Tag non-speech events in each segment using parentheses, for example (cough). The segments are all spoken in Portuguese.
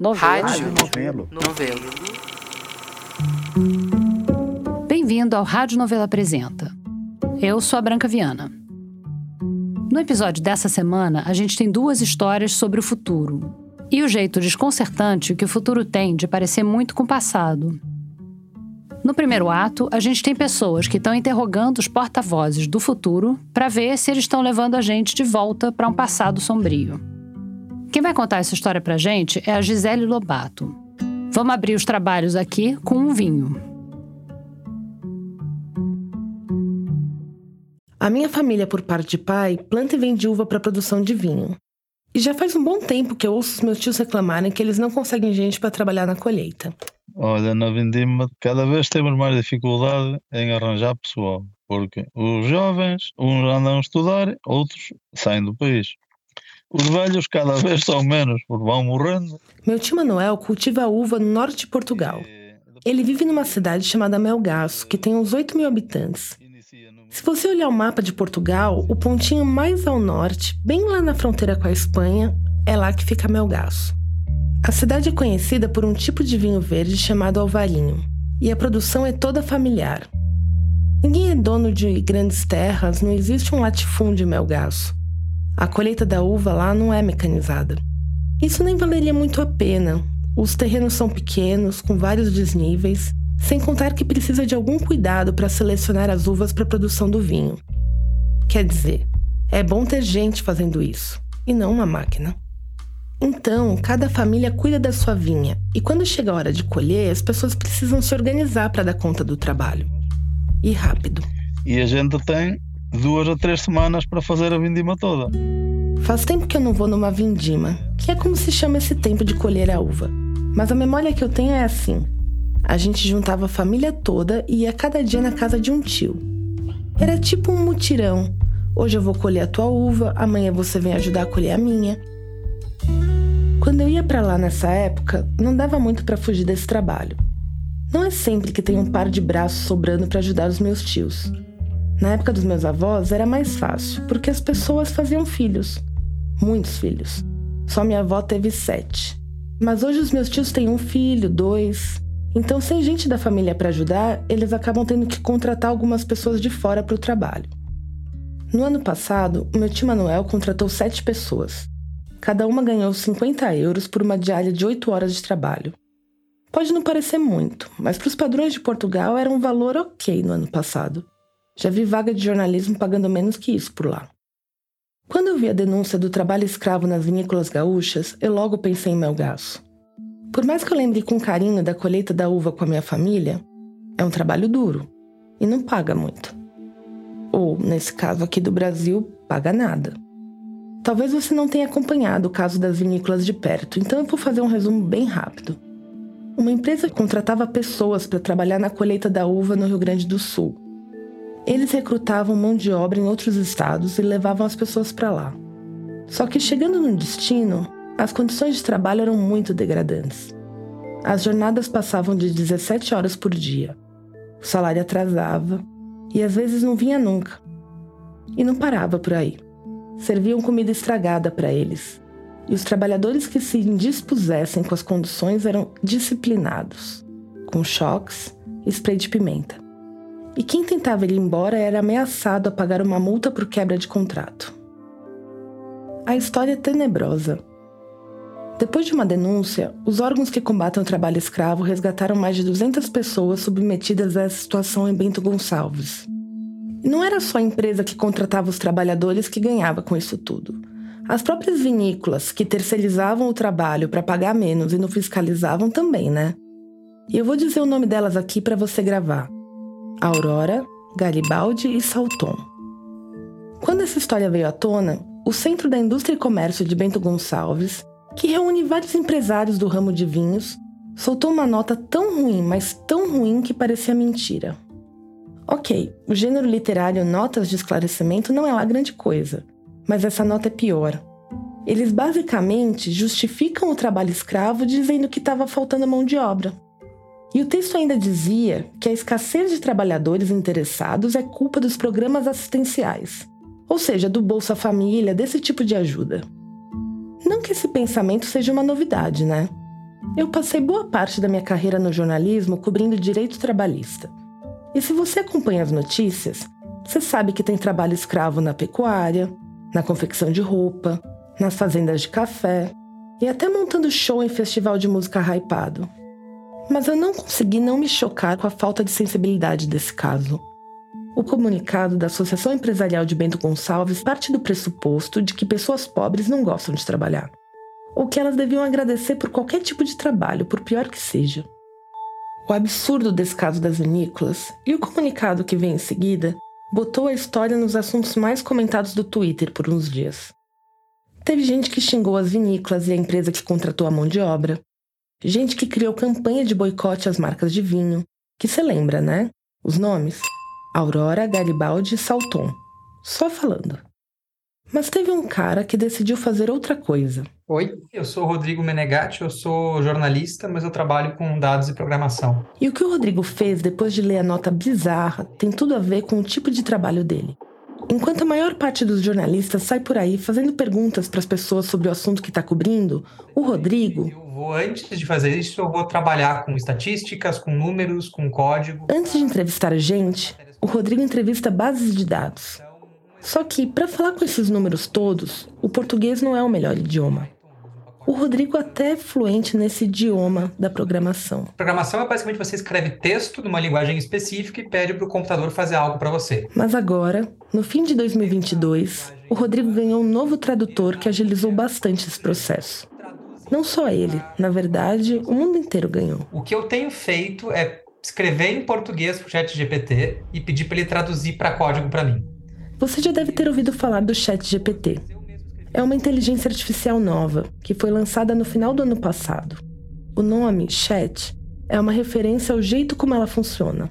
Novelo. Rádio. Novelo. Novelo. Bem-vindo ao Rádio Novela Apresenta. Eu sou a Branca Viana. No episódio dessa semana, a gente tem duas histórias sobre o futuro e o jeito desconcertante que o futuro tem de parecer muito com o passado. No primeiro ato, a gente tem pessoas que estão interrogando os porta-vozes do futuro para ver se eles estão levando a gente de volta para um passado sombrio. Quem vai contar essa história pra gente é a Gisele Lobato. Vamos abrir os trabalhos aqui com um vinho. A minha família, por parte de pai, planta e vende uva para produção de vinho. E já faz um bom tempo que eu ouço os meus tios reclamarem que eles não conseguem gente para trabalhar na colheita. Olha, na Vindima, cada vez temos mais dificuldade em arranjar pessoal, porque os jovens, uns andam a estudar, outros saem do país. Os velhos cada vez são menos, porque vão morrendo. Meu tio Manuel cultiva uva no norte de Portugal. Ele vive numa cidade chamada Melgaço, que tem uns 8 mil habitantes. Se você olhar o mapa de Portugal, o pontinho mais ao norte, bem lá na fronteira com a Espanha, é lá que fica Melgaço. A cidade é conhecida por um tipo de vinho verde chamado alvarinho, e a produção é toda familiar. Ninguém é dono de grandes terras, não existe um latifúndio em Melgaço. A colheita da uva lá não é mecanizada. Isso nem valeria muito a pena. Os terrenos são pequenos, com vários desníveis, sem contar que precisa de algum cuidado para selecionar as uvas para a produção do vinho. Quer dizer, é bom ter gente fazendo isso, e não uma máquina. Então, cada família cuida da sua vinha, e quando chega a hora de colher, as pessoas precisam se organizar para dar conta do trabalho. E rápido. E a gente tem duas ou três semanas para fazer a vindima toda. Faz tempo que eu não vou numa vindima, que é como se chama esse tempo de colher a uva. Mas a memória que eu tenho é assim: a gente juntava a família toda e ia cada dia na casa de um tio. Era tipo um mutirão. Hoje eu vou colher a tua uva, amanhã você vem ajudar a colher a minha. Quando eu ia para lá nessa época, não dava muito para fugir desse trabalho. Não é sempre que tem um par de braços sobrando para ajudar os meus tios. Na época dos meus avós era mais fácil, porque as pessoas faziam filhos. Muitos filhos. Só minha avó teve sete. Mas hoje os meus tios têm um filho, dois. Então, sem gente da família para ajudar, eles acabam tendo que contratar algumas pessoas de fora para o trabalho. No ano passado, o meu tio Manuel contratou sete pessoas. Cada uma ganhou 50 euros por uma diária de 8 horas de trabalho. Pode não parecer muito, mas para os padrões de Portugal era um valor ok no ano passado. Já vi vaga de jornalismo pagando menos que isso por lá. Quando eu vi a denúncia do trabalho escravo nas vinícolas gaúchas, eu logo pensei em Melgaço. Por mais que eu lembre com carinho da colheita da uva com a minha família, é um trabalho duro e não paga muito. Ou, nesse caso aqui do Brasil, paga nada. Talvez você não tenha acompanhado o caso das vinícolas de perto, então eu vou fazer um resumo bem rápido. Uma empresa contratava pessoas para trabalhar na colheita da uva no Rio Grande do Sul eles recrutavam mão de obra em outros estados e levavam as pessoas para lá. Só que chegando no destino, as condições de trabalho eram muito degradantes. As jornadas passavam de 17 horas por dia. O salário atrasava e às vezes não vinha nunca. E não parava por aí. Serviam comida estragada para eles. E os trabalhadores que se indispusessem com as condições eram disciplinados, com choques e spray de pimenta e quem tentava ir embora era ameaçado a pagar uma multa por quebra de contrato. A história é tenebrosa. Depois de uma denúncia, os órgãos que combatem o trabalho escravo resgataram mais de 200 pessoas submetidas a essa situação em Bento Gonçalves. E não era só a empresa que contratava os trabalhadores que ganhava com isso tudo. As próprias vinícolas, que terceirizavam o trabalho para pagar menos e não fiscalizavam também, né? E eu vou dizer o nome delas aqui para você gravar. Aurora, Garibaldi e Salton. Quando essa história veio à tona, o Centro da Indústria e Comércio de Bento Gonçalves, que reúne vários empresários do ramo de vinhos, soltou uma nota tão ruim, mas tão ruim que parecia mentira. Ok, o gênero literário Notas de Esclarecimento não é lá grande coisa, mas essa nota é pior. Eles basicamente justificam o trabalho escravo dizendo que estava faltando mão de obra. E o texto ainda dizia que a escassez de trabalhadores interessados é culpa dos programas assistenciais, ou seja, do Bolsa Família, desse tipo de ajuda. Não que esse pensamento seja uma novidade, né? Eu passei boa parte da minha carreira no jornalismo cobrindo direito trabalhista. E se você acompanha as notícias, você sabe que tem trabalho escravo na pecuária, na confecção de roupa, nas fazendas de café e até montando show em festival de música hypado. Mas eu não consegui não me chocar com a falta de sensibilidade desse caso. O comunicado da Associação Empresarial de Bento Gonçalves parte do pressuposto de que pessoas pobres não gostam de trabalhar, ou que elas deviam agradecer por qualquer tipo de trabalho, por pior que seja. O absurdo desse caso das vinícolas e o comunicado que vem em seguida botou a história nos assuntos mais comentados do Twitter por uns dias. Teve gente que xingou as vinícolas e a empresa que contratou a mão de obra. Gente que criou campanha de boicote às marcas de vinho, que você lembra, né? Os nomes? Aurora, Garibaldi e Salton. Só falando. Mas teve um cara que decidiu fazer outra coisa. Oi, eu sou o Rodrigo Menegatti, eu sou jornalista, mas eu trabalho com dados e programação. E o que o Rodrigo fez depois de ler a nota bizarra tem tudo a ver com o tipo de trabalho dele. Enquanto a maior parte dos jornalistas sai por aí fazendo perguntas para as pessoas sobre o assunto que está cobrindo, o Rodrigo. Vou, antes de fazer isso, eu vou trabalhar com estatísticas, com números, com código. Antes de entrevistar a gente, o Rodrigo entrevista bases de dados. Só que, para falar com esses números todos, o português não é o melhor idioma. O Rodrigo até é fluente nesse idioma da programação. Programação é basicamente você escreve texto numa linguagem específica e pede para o computador fazer algo para você. Mas agora, no fim de 2022, o Rodrigo ganhou um novo tradutor que agilizou bastante esse processo. Não só ele, na verdade, o mundo inteiro ganhou. O que eu tenho feito é escrever em português para o chat GPT e pedir para ele traduzir para código para mim. Você já deve ter ouvido falar do chat GPT. É uma inteligência artificial nova que foi lançada no final do ano passado. O nome, Chat, é uma referência ao jeito como ela funciona.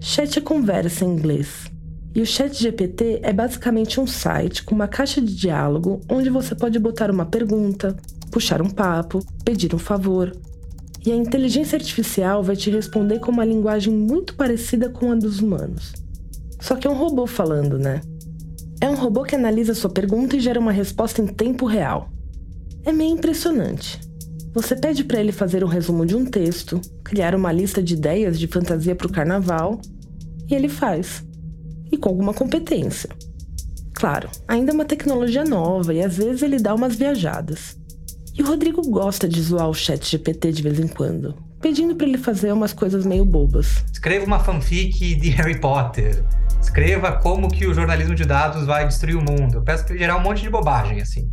Chat é conversa em inglês. E o Chat GPT é basicamente um site com uma caixa de diálogo onde você pode botar uma pergunta, puxar um papo, pedir um favor. E a inteligência artificial vai te responder com uma linguagem muito parecida com a dos humanos. Só que é um robô falando, né? É um robô que analisa sua pergunta e gera uma resposta em tempo real. É meio impressionante. Você pede para ele fazer um resumo de um texto, criar uma lista de ideias de fantasia para o carnaval, e ele faz. E com alguma competência. Claro, ainda é uma tecnologia nova e às vezes ele dá umas viajadas. E o Rodrigo gosta de zoar o chat GPT de vez em quando, pedindo para ele fazer umas coisas meio bobas. Escreva uma fanfic de Harry Potter escreva como que o jornalismo de dados vai destruir o mundo. Eu peço para gerar um monte de bobagem, assim.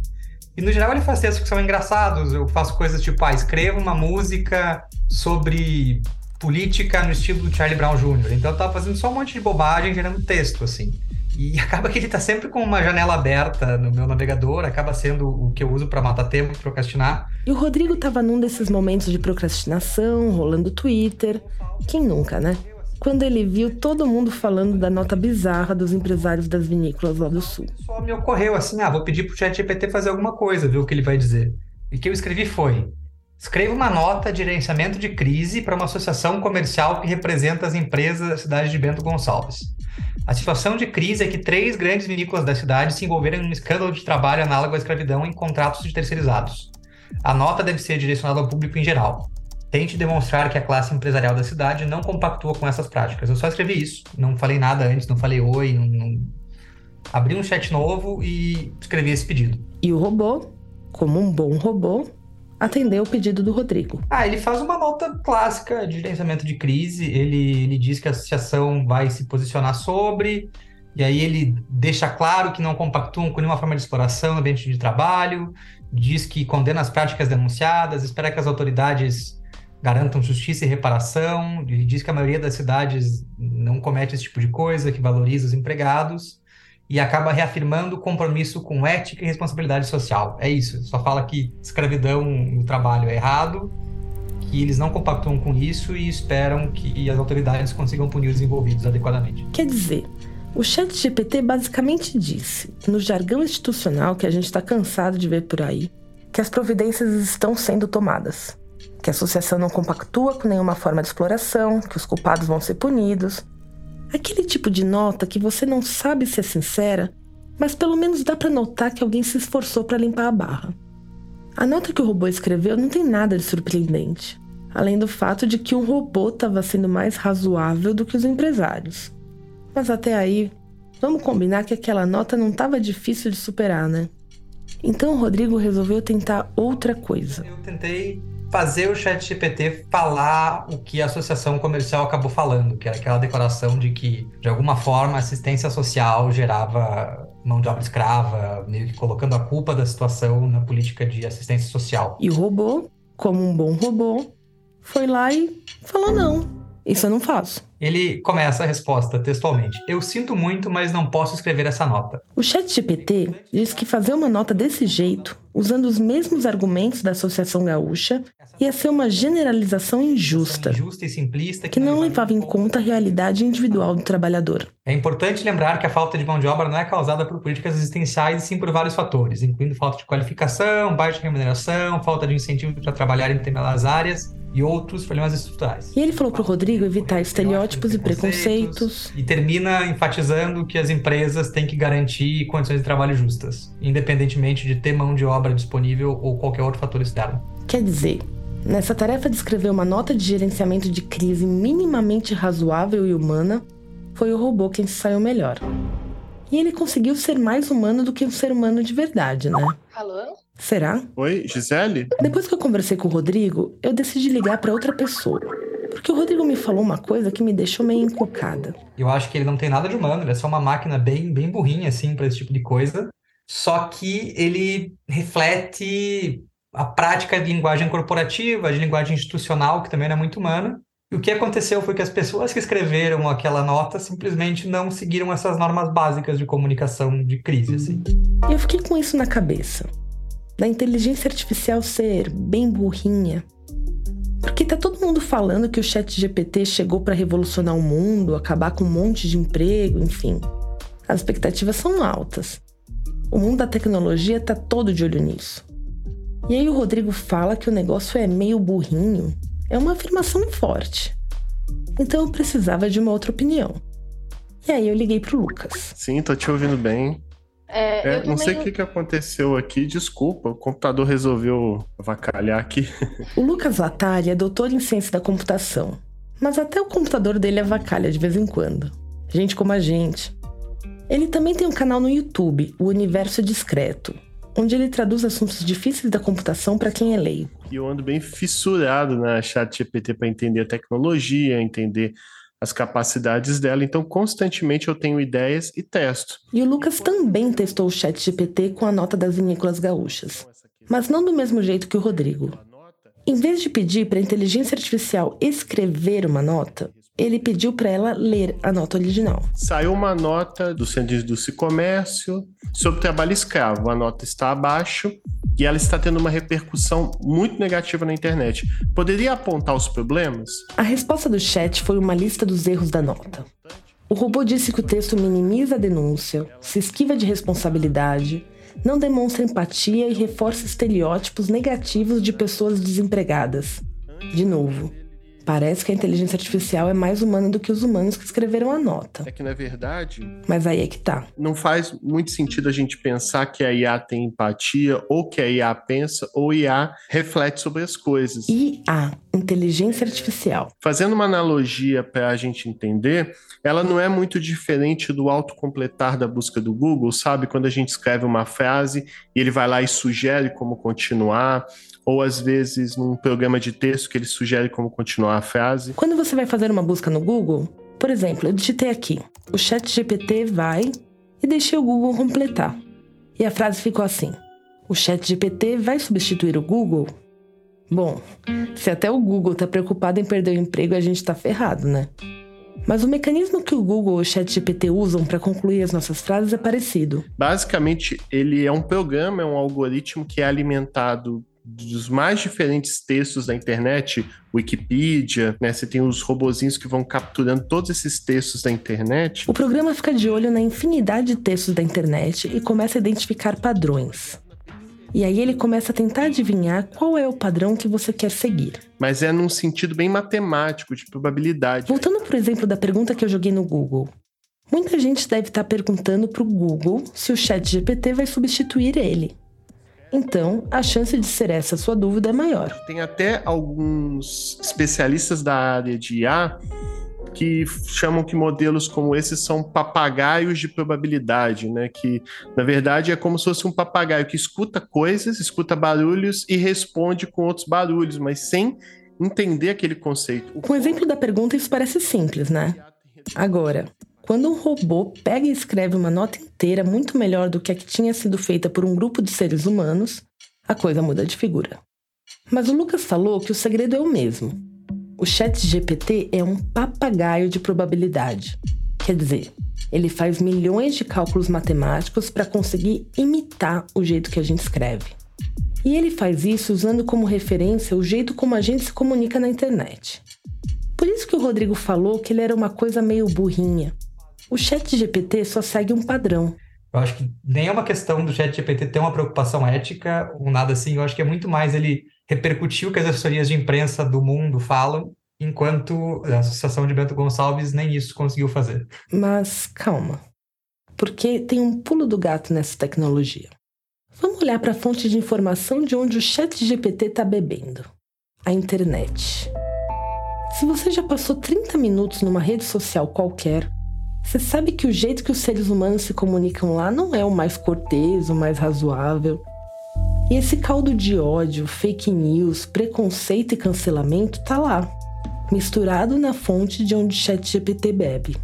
E no geral ele faz textos que são engraçados. Eu faço coisas tipo, ah, escreva uma música sobre política no estilo do Charlie Brown Jr. Então eu tava fazendo só um monte de bobagem gerando texto, assim. E (laughs) acaba que ele tá sempre com uma janela aberta no meu navegador, acaba sendo o que eu uso para matar tempo, procrastinar. E o Rodrigo tava num desses momentos de procrastinação, rolando Twitter. Quem nunca, né? quando ele viu todo mundo falando da nota bizarra dos empresários das vinícolas lá do sul. Só me ocorreu assim, ah, vou pedir pro ChatGPT fazer alguma coisa, ver o que ele vai dizer. E o que eu escrevi foi: escreva uma nota de gerenciamento de crise para uma associação comercial que representa as empresas da cidade de Bento Gonçalves. A situação de crise é que três grandes vinícolas da cidade se envolveram em um escândalo de trabalho análogo à escravidão em contratos de terceirizados. A nota deve ser direcionada ao público em geral tente demonstrar que a classe empresarial da cidade não compactua com essas práticas. Eu só escrevi isso, não falei nada antes, não falei oi, não, não... abri um chat novo e escrevi esse pedido. E o robô, como um bom robô, atendeu o pedido do Rodrigo. Ah, ele faz uma nota clássica de gerenciamento de crise, ele, ele diz que a associação vai se posicionar sobre, e aí ele deixa claro que não compactuam com nenhuma forma de exploração no ambiente de trabalho, diz que condena as práticas denunciadas, espera que as autoridades garantam justiça e reparação. Ele diz que a maioria das cidades não comete esse tipo de coisa, que valoriza os empregados e acaba reafirmando o compromisso com ética e responsabilidade social. É isso. Só fala que escravidão no trabalho é errado, que eles não compactuam com isso e esperam que as autoridades consigam punir os envolvidos adequadamente. Quer dizer, o chat GPT basicamente disse, no jargão institucional que a gente está cansado de ver por aí, que as providências estão sendo tomadas que a associação não compactua com nenhuma forma de exploração, que os culpados vão ser punidos. Aquele tipo de nota que você não sabe se é sincera, mas pelo menos dá para notar que alguém se esforçou para limpar a barra. A nota que o robô escreveu não tem nada de surpreendente, além do fato de que um robô estava sendo mais razoável do que os empresários. Mas até aí, vamos combinar que aquela nota não estava difícil de superar, né? Então o Rodrigo resolveu tentar outra coisa. Eu tentei fazer o chat GPT falar o que a associação comercial acabou falando, que era aquela declaração de que, de alguma forma, assistência social gerava mão de obra escrava, meio que colocando a culpa da situação na política de assistência social. E o robô, como um bom robô, foi lá e falou não. Isso eu não faço. Ele começa a resposta textualmente. Eu sinto muito, mas não posso escrever essa nota. O chat GPT diz que fazer uma nota desse jeito, usando os mesmos argumentos da Associação Gaúcha, ia ser uma generalização injusta, Injusta e simplista que não levava em conta a realidade individual do trabalhador. É importante lembrar que a falta de mão de obra não é causada por políticas existenciais e sim por vários fatores, incluindo falta de qualificação, baixa remuneração, falta de incentivo para trabalhar em determinadas áreas e outros problemas estruturais. E ele falou para o Rodrigo evitar estereótipos e preconceitos. E termina enfatizando que as empresas têm que garantir condições de trabalho justas, independentemente de ter mão de obra disponível ou qualquer outro fator externo. Quer dizer, nessa tarefa de escrever uma nota de gerenciamento de crise minimamente razoável e humana, foi o robô quem se saiu melhor. E ele conseguiu ser mais humano do que um ser humano de verdade, né? Alô? Será? Oi, Gisele? Depois que eu conversei com o Rodrigo, eu decidi ligar para outra pessoa. Porque o Rodrigo me falou uma coisa que me deixou meio encocada. Eu acho que ele não tem nada de humano, ele é só uma máquina bem, bem burrinha, assim, para esse tipo de coisa. Só que ele reflete a prática de linguagem corporativa, de linguagem institucional, que também não é muito humana. E o que aconteceu foi que as pessoas que escreveram aquela nota simplesmente não seguiram essas normas básicas de comunicação de crise, assim. E eu fiquei com isso na cabeça. Da inteligência artificial ser bem burrinha. Porque tá todo mundo falando que o chat GPT chegou para revolucionar o mundo, acabar com um monte de emprego, enfim. As expectativas são altas. O mundo da tecnologia tá todo de olho nisso. E aí o Rodrigo fala que o negócio é meio burrinho. É uma afirmação forte. Então eu precisava de uma outra opinião. E aí eu liguei pro Lucas. Sim, tô te ouvindo bem. É, É, eu não sei o que, que aconteceu aqui, desculpa, o computador resolveu avacalhar aqui. (laughs) O Lucas Latari é doutor em ciência da computação. Mas até o computador dele avacalha de vez em quando. Gente como a gente. Ele também tem um canal no YouTube, o Universo Discreto, onde ele traduz assuntos difíceis da computação para quem é leigo. E eu ando bem fissurado na chat GPT para entender a tecnologia, entender as capacidades dela, então constantemente eu tenho ideias e testo. E o Lucas também testou o chat GPT com a nota das vinícolas gaúchas. Mas não do mesmo jeito que o Rodrigo. Em vez de pedir para a inteligência artificial escrever uma nota, ele pediu para ela ler a nota original. Saiu uma nota do Centro de Comércio sobre trabalho escravo. A nota está abaixo e ela está tendo uma repercussão muito negativa na internet. Poderia apontar os problemas? A resposta do chat foi uma lista dos erros da nota. O robô disse que o texto minimiza a denúncia, se esquiva de responsabilidade, não demonstra empatia e reforça estereótipos negativos de pessoas desempregadas. De novo, parece que a inteligência artificial é mais humana do que os humanos que escreveram a nota. É que, na verdade, Mas aí é que tá. não faz muito sentido a gente pensar que a IA tem empatia, ou que a IA pensa, ou IA reflete sobre as coisas. IA, inteligência artificial. Fazendo uma analogia para a gente entender, ela não é muito diferente do autocompletar da busca do Google, sabe? Quando a gente escreve uma frase e ele vai lá e sugere como continuar, ou às vezes num programa de texto que ele sugere como continuar a frase. Quando você vai fazer uma busca no Google, por exemplo, eu digitei aqui: o chat GPT vai e deixei o Google completar. E a frase ficou assim: o chat GPT vai substituir o Google? Bom, se até o Google está preocupado em perder o emprego, a gente está ferrado, né? Mas o mecanismo que o Google e o chat GPT usam para concluir as nossas frases é parecido. Basicamente, ele é um programa, é um algoritmo que é alimentado dos mais diferentes textos da internet, Wikipedia, né? Você tem os robozinhos que vão capturando todos esses textos da internet. O programa fica de olho na infinidade de textos da internet e começa a identificar padrões. E aí ele começa a tentar adivinhar qual é o padrão que você quer seguir. Mas é num sentido bem matemático, de probabilidade. Voltando por exemplo da pergunta que eu joguei no Google. Muita gente deve estar perguntando para o Google se o chat GPT vai substituir ele. Então, a chance de ser essa a sua dúvida é maior. Tem até alguns especialistas da área de IA que chamam que modelos como esses são papagaios de probabilidade, né? Que na verdade é como se fosse um papagaio que escuta coisas, escuta barulhos e responde com outros barulhos, mas sem entender aquele conceito. Com o exemplo da pergunta, isso parece simples, né? Agora, quando um robô pega e escreve uma nota inteira muito melhor do que a que tinha sido feita por um grupo de seres humanos, a coisa muda de figura. Mas o Lucas falou que o segredo é o mesmo. O chat GPT é um papagaio de probabilidade. Quer dizer, ele faz milhões de cálculos matemáticos para conseguir imitar o jeito que a gente escreve. E ele faz isso usando como referência o jeito como a gente se comunica na internet. Por isso que o Rodrigo falou que ele era uma coisa meio burrinha, o chat GPT só segue um padrão. Eu acho que nem é uma questão do chat GPT ter uma preocupação ética ou nada assim. Eu acho que é muito mais ele repercutir o que as assessorias de imprensa do mundo falam, enquanto a Associação de Bento Gonçalves nem isso conseguiu fazer. Mas calma, porque tem um pulo do gato nessa tecnologia. Vamos olhar para a fonte de informação de onde o chat GPT está bebendo. A internet. Se você já passou 30 minutos numa rede social qualquer, você sabe que o jeito que os seres humanos se comunicam lá não é o mais cortês, o mais razoável. E esse caldo de ódio, fake news, preconceito e cancelamento tá lá, misturado na fonte de onde ChatGPT bebe.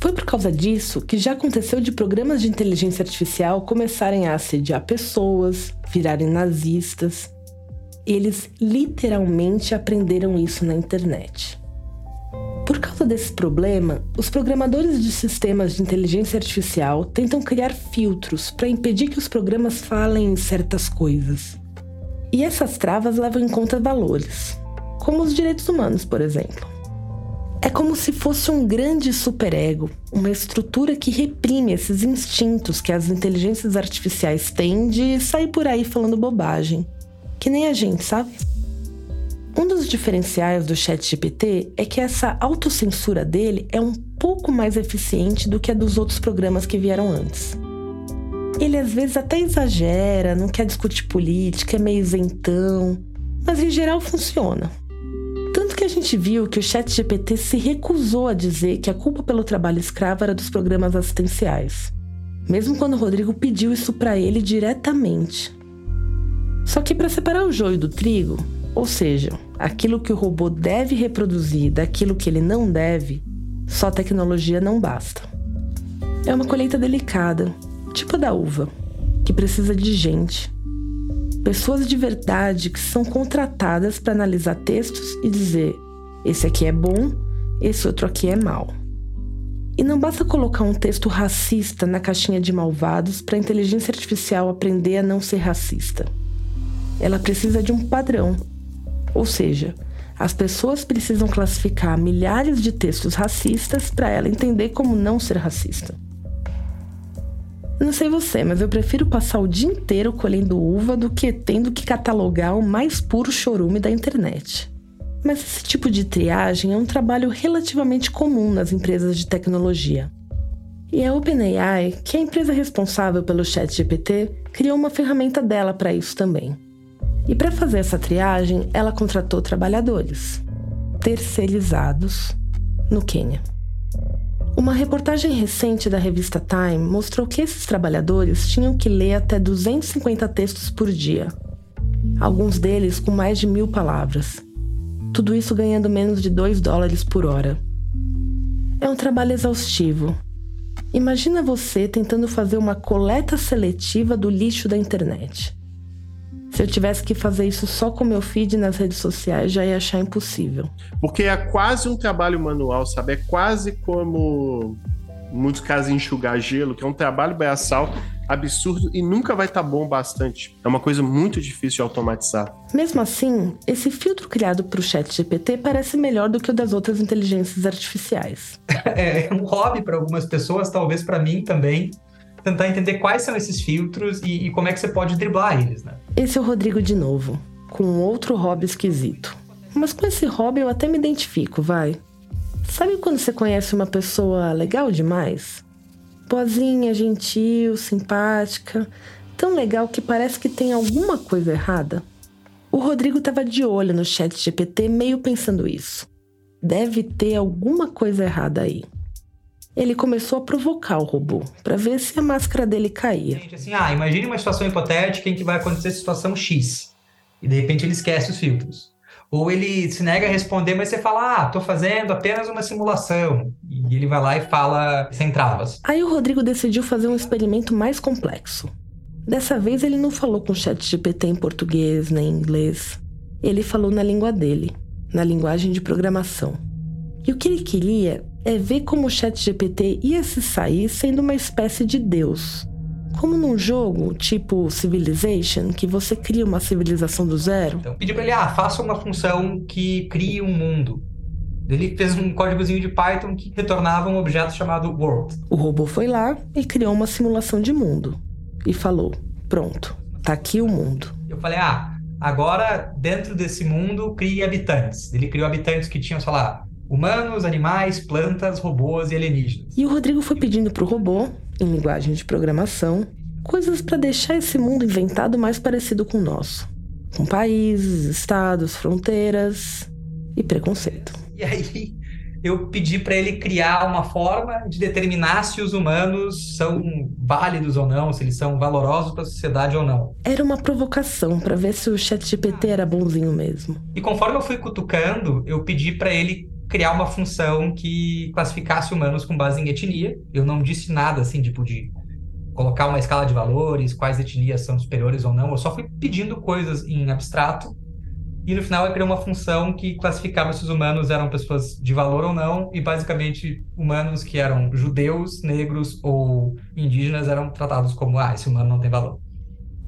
Foi por causa disso que já aconteceu de programas de inteligência artificial começarem a assediar pessoas, virarem nazistas. Eles literalmente aprenderam isso na internet. Por causa desse problema, os programadores de sistemas de inteligência artificial tentam criar filtros para impedir que os programas falem certas coisas. E essas travas levam em conta valores, como os direitos humanos, por exemplo. É como se fosse um grande superego, uma estrutura que reprime esses instintos que as inteligências artificiais têm de sair por aí falando bobagem. Que nem a gente, sabe? Um dos diferenciais do ChatGPT é que essa autocensura dele é um pouco mais eficiente do que a dos outros programas que vieram antes. Ele às vezes até exagera, não quer discutir política, é meio isentão, mas em geral funciona. Tanto que a gente viu que o ChatGPT se recusou a dizer que a culpa pelo trabalho escravo era dos programas assistenciais, mesmo quando o Rodrigo pediu isso para ele diretamente. Só que para separar o joio do trigo, ou seja, aquilo que o robô deve reproduzir daquilo que ele não deve, só tecnologia não basta. É uma colheita delicada, tipo a da uva, que precisa de gente. Pessoas de verdade que são contratadas para analisar textos e dizer: esse aqui é bom, esse outro aqui é mau. E não basta colocar um texto racista na caixinha de malvados para a inteligência artificial aprender a não ser racista. Ela precisa de um padrão ou seja, as pessoas precisam classificar milhares de textos racistas para ela entender como não ser racista. Não sei você, mas eu prefiro passar o dia inteiro colhendo uva do que tendo que catalogar o mais puro chorume da internet. Mas esse tipo de triagem é um trabalho relativamente comum nas empresas de tecnologia. E a OpenAI, que é a empresa responsável pelo ChatGPT, criou uma ferramenta dela para isso também. E para fazer essa triagem, ela contratou trabalhadores terceirizados no Quênia. Uma reportagem recente da revista Time mostrou que esses trabalhadores tinham que ler até 250 textos por dia, alguns deles com mais de mil palavras. Tudo isso ganhando menos de 2 dólares por hora. É um trabalho exaustivo. Imagina você tentando fazer uma coleta seletiva do lixo da internet. Se eu tivesse que fazer isso só com meu feed nas redes sociais, já ia achar impossível. Porque é quase um trabalho manual, sabe? É quase como, em muitos casos, enxugar gelo, que é um trabalho braçal absurdo e nunca vai estar tá bom bastante. É uma coisa muito difícil de automatizar. Mesmo assim, esse filtro criado para o chat GPT parece melhor do que o das outras inteligências artificiais. (laughs) É, é um hobby para algumas pessoas, talvez para mim também tentar entender quais são esses filtros e, e, como é que você pode driblar eles, né? Esse é o Rodrigo de novo, com outro hobby esquisito. Mas com esse hobby eu até me identifico, vai. Sabe quando você conhece uma pessoa legal demais? Boazinha, gentil, simpática, Tão legal que parece que tem alguma coisa errada. O Rodrigo estava de olho no chat GPT, meio pensando isso. Deve ter alguma coisa errada aí. Ele começou a provocar o robô para ver se a máscara dele caía. Gente, assim, ah, imagine uma situação hipotética em que vai acontecer situação X. E de repente ele esquece os filtros. Ou ele se nega a responder, mas você fala, ah, tô fazendo apenas uma simulação. E ele vai lá e fala sem travas. Aí o Rodrigo decidiu fazer um experimento mais complexo. Dessa vez ele não falou com o chat GPT em português nem em inglês. Ele falou na língua dele, na linguagem de programação. E o que ele queria é ver como o chat GPT ia se sair sendo uma espécie de Deus, como num jogo tipo Civilization, que você cria uma civilização do zero. Então, pedi para ele, ah, faça uma função que crie um mundo. Ele fez um códigozinho de Python que retornava um objeto chamado world. O robô foi lá e criou uma simulação de mundo. E falou: pronto, tá aqui o mundo. Eu falei, ah, agora dentro desse mundo crie habitantes. Ele criou habitantes que tinham, sei lá, humanos, animais, plantas, robôs e alienígenas. E o Rodrigo foi pedindo pro robô em linguagem de programação, coisas para deixar esse mundo inventado mais parecido com o nosso, com países, estados, fronteiras e preconceito. E aí eu pedi para ele criar uma forma de determinar se os humanos são válidos ou não, se eles são valorosos para a sociedade ou não. Era uma provocação para ver se o ChatGPT era bonzinho mesmo. E conforme eu fui cutucando, eu pedi para ele criar uma função que classificasse humanos com base em etnia. Eu não disse nada assim, tipo, de colocar uma escala de valores, quais etnias são superiores ou não. Eu só fui pedindo coisas em abstrato. E no final eu criei uma função que classificava se os humanos eram pessoas de valor ou não, e basicamente humanos que eram judeus, negros ou indígenas eram tratados como, ah, esse humano não tem valor.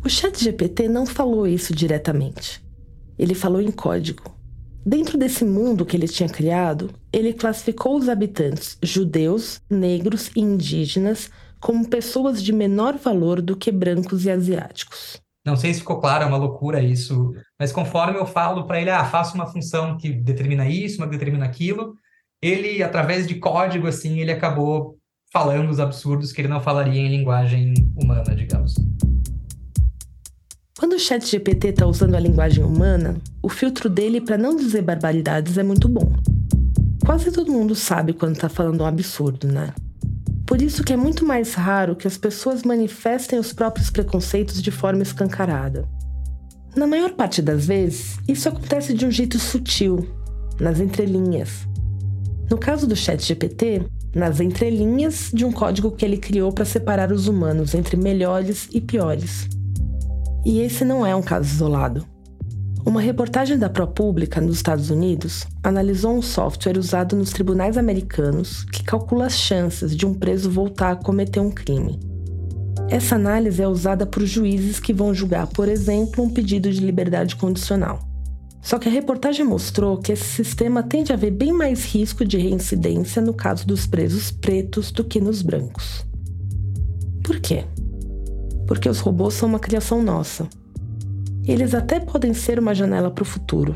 O chat GPT não falou isso diretamente. Ele falou em código. Dentro desse mundo que ele tinha criado, ele classificou os habitantes judeus, negros e indígenas como pessoas de menor valor do que brancos e asiáticos. Não sei se ficou claro, é uma loucura isso, mas conforme eu falo para ele, ah, faça uma função que determina isso, uma que determina aquilo, ele, através de código, assim, ele acabou falando os absurdos que ele não falaria em linguagem humana, digamos. Quando o chat GPT está usando a linguagem humana, o filtro dele para não dizer barbaridades é muito bom. Quase todo mundo sabe quando está falando um absurdo, né? Por isso que é muito mais raro que as pessoas manifestem os próprios preconceitos de forma escancarada. Na maior parte das vezes, isso acontece de um jeito sutil, nas entrelinhas. No caso do chat GPT, nas entrelinhas de um código que ele criou para separar os humanos entre melhores e piores. E esse não é um caso isolado. Uma reportagem da ProPublica nos Estados Unidos analisou um software usado nos tribunais americanos que calcula as chances de um preso voltar a cometer um crime. Essa análise é usada por juízes que vão julgar, por exemplo, um pedido de liberdade condicional. Só que a reportagem mostrou que esse sistema tende a haver bem mais risco de reincidência no caso dos presos pretos do que nos brancos. Por quê? Porque os robôs são uma criação nossa. Eles até podem ser uma janela para o futuro,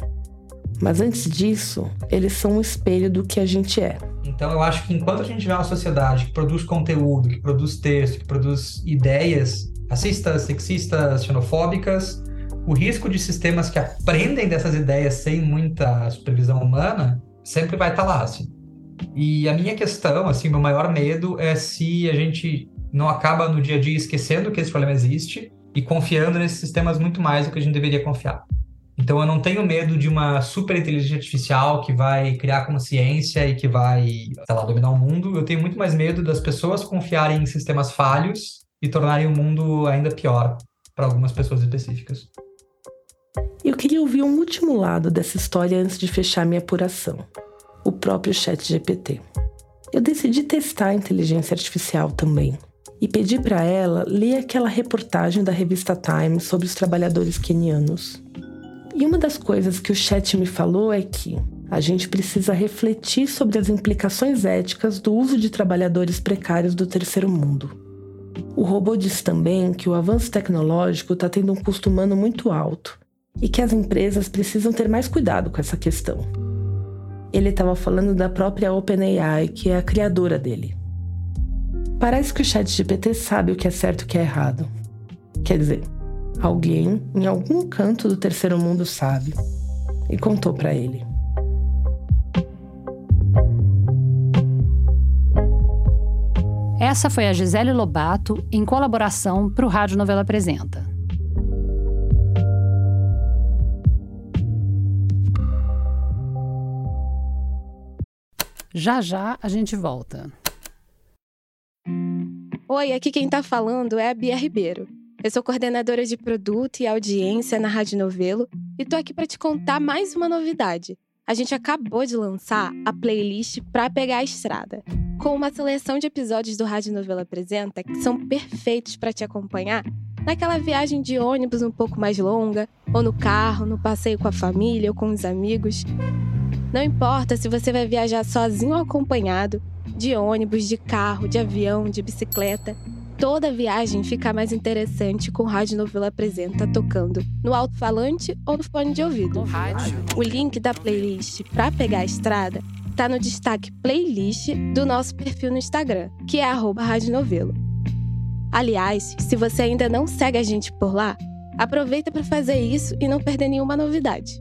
mas antes disso, eles são um espelho do que a gente é. Então eu acho que enquanto a gente tiver uma sociedade que produz conteúdo, que produz texto, que produz ideias racistas, sexistas, xenofóbicas, o risco de sistemas que aprendem dessas ideias sem muita supervisão humana sempre vai estar tá lá, assim. E a minha questão, assim, meu maior medo é se a gente não acaba no dia a dia esquecendo que esse problema existe e confiando nesses sistemas muito mais do que a gente deveria confiar. Então eu não tenho medo de uma super inteligência artificial que vai criar consciência e que vai, sei lá, dominar o mundo. Eu tenho muito mais medo das pessoas confiarem em sistemas falhos e tornarem o mundo ainda pior para algumas pessoas específicas. Eu queria ouvir um último lado dessa história antes de fechar minha apuração. O próprio Chat GPT. Eu decidi testar a inteligência artificial também e pedi para ela ler aquela reportagem da revista Time sobre os trabalhadores quenianos. E uma das coisas que o chat me falou é que a gente precisa refletir sobre as implicações éticas do uso de trabalhadores precários do terceiro mundo. O robô disse também que o avanço tecnológico está tendo um custo humano muito alto e que as empresas precisam ter mais cuidado com essa questão. Ele estava falando da própria OpenAI, que é a criadora dele. Parece que o chat GPT sabe o que é certo e o que é errado. Quer dizer, alguém em algum canto do terceiro mundo sabe e contou para ele. Essa foi a Gisele Lobato em colaboração para o Rádio Novela Apresenta. Já já a gente volta. Oi, aqui quem tá falando é a Bia Ribeiro. Eu sou coordenadora de produto e audiência na Rádio Novelo e tô aqui para te contar mais uma novidade. A gente acabou de lançar a playlist Pra Pegar a Estrada, com uma seleção de episódios do Rádio Novela Apresenta que são perfeitos para te acompanhar naquela viagem de ônibus um pouco mais longa, ou no carro, no passeio com a família ou com os amigos. Não importa se você vai viajar sozinho ou acompanhado, de ônibus, de carro, de avião, de bicicleta. Toda viagem fica mais interessante com o Rádio Novela Apresenta tocando no alto-falante ou no fone de ouvido. O link da playlist para pegar a estrada está no destaque playlist do nosso perfil no Instagram, que é arroba Rádio Novelo. Aliás, se você ainda não segue a gente por lá, aproveita para fazer isso e não perder nenhuma novidade.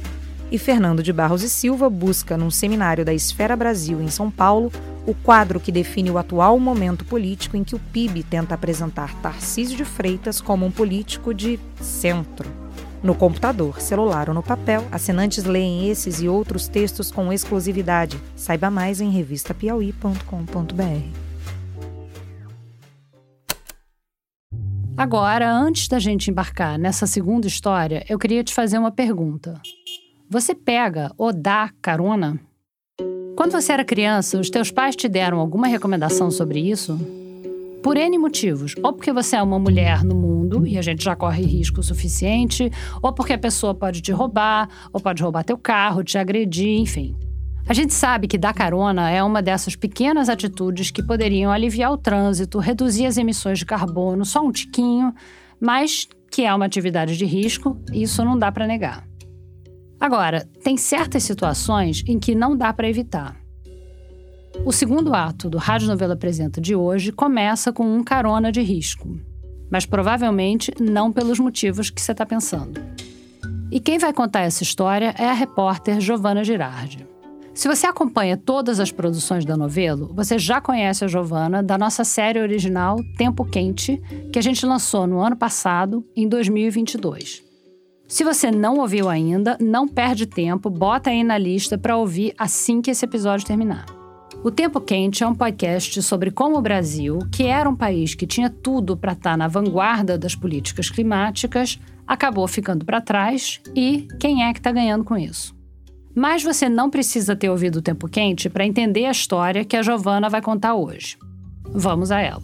e Fernando de Barros e Silva busca, num seminário da Esfera Brasil em São Paulo, o quadro que define o atual momento político em que o PIB tenta apresentar Tarcísio de Freitas como um político de centro. No computador, celular ou no papel, assinantes leem esses e outros textos com exclusividade. Saiba mais em revistapiauí.com.br. Agora, antes da gente embarcar nessa segunda história, eu queria te fazer uma pergunta. Você pega ou dá carona? Quando você era criança, os teus pais te deram alguma recomendação sobre isso? Por N motivos. Ou porque você é uma mulher no mundo e a gente já corre risco suficiente, ou porque a pessoa pode te roubar, ou pode roubar teu carro, te agredir, enfim. A gente sabe que dar carona é uma dessas pequenas atitudes que poderiam aliviar o trânsito, reduzir as emissões de carbono só um tiquinho, mas que é uma atividade de risco, isso não dá para negar. Agora, tem certas situações em que não dá para evitar. O segundo ato do Rádio Novela Apresenta de hoje começa com um carona de risco, mas provavelmente não pelos motivos que você está pensando. E quem vai contar essa história é a repórter Giovana Girardi. Se você acompanha todas as produções da Novelo, você já conhece a Giovana da nossa série original Tempo Quente, que a gente lançou no ano passado, em 2022. Se você não ouviu ainda, não perde tempo, bota aí na lista para ouvir assim que esse episódio terminar. O Tempo Quente é um podcast sobre como o Brasil, que era um país que tinha tudo para estar tá na vanguarda das políticas climáticas, acabou ficando para trás e quem é que está ganhando com isso. Mas você não precisa ter ouvido o Tempo Quente para entender a história que a Giovana vai contar hoje. Vamos a ela.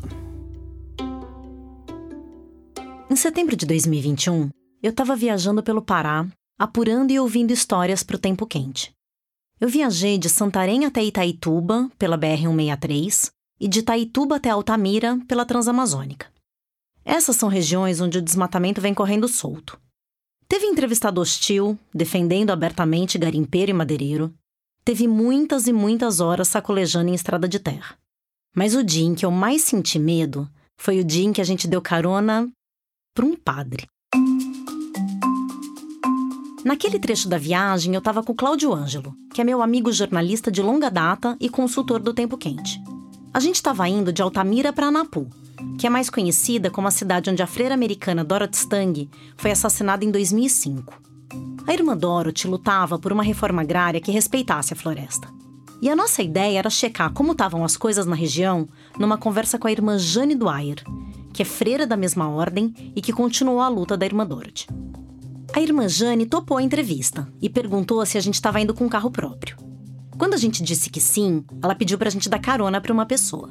Em setembro de 2021, eu estava viajando pelo Pará, apurando e ouvindo histórias para o tempo quente. Eu viajei de Santarém até Itaituba, pela BR-163, e de Itaituba até Altamira, pela Transamazônica. Essas são regiões onde o desmatamento vem correndo solto. Teve entrevistado hostil, defendendo abertamente garimpeiro e madeireiro. Teve muitas e muitas horas sacolejando em estrada de terra. Mas o dia em que eu mais senti medo foi o dia em que a gente deu carona para um padre. Naquele trecho da viagem, eu estava com Cláudio Ângelo, que é meu amigo jornalista de longa data e consultor do Tempo Quente. A gente estava indo de Altamira para Anapu, que é mais conhecida como a cidade onde a freira americana Dorothy Stang foi assassinada em 2005. A irmã Dorothy lutava por uma reforma agrária que respeitasse a floresta. E a nossa ideia era checar como estavam as coisas na região numa conversa com a irmã Jane Dwyer, que é freira da mesma ordem e que continuou a luta da irmã Dorothy. A irmã Jane topou a entrevista e perguntou se a gente estava indo com um carro próprio. Quando a gente disse que sim, ela pediu para a gente dar carona para uma pessoa.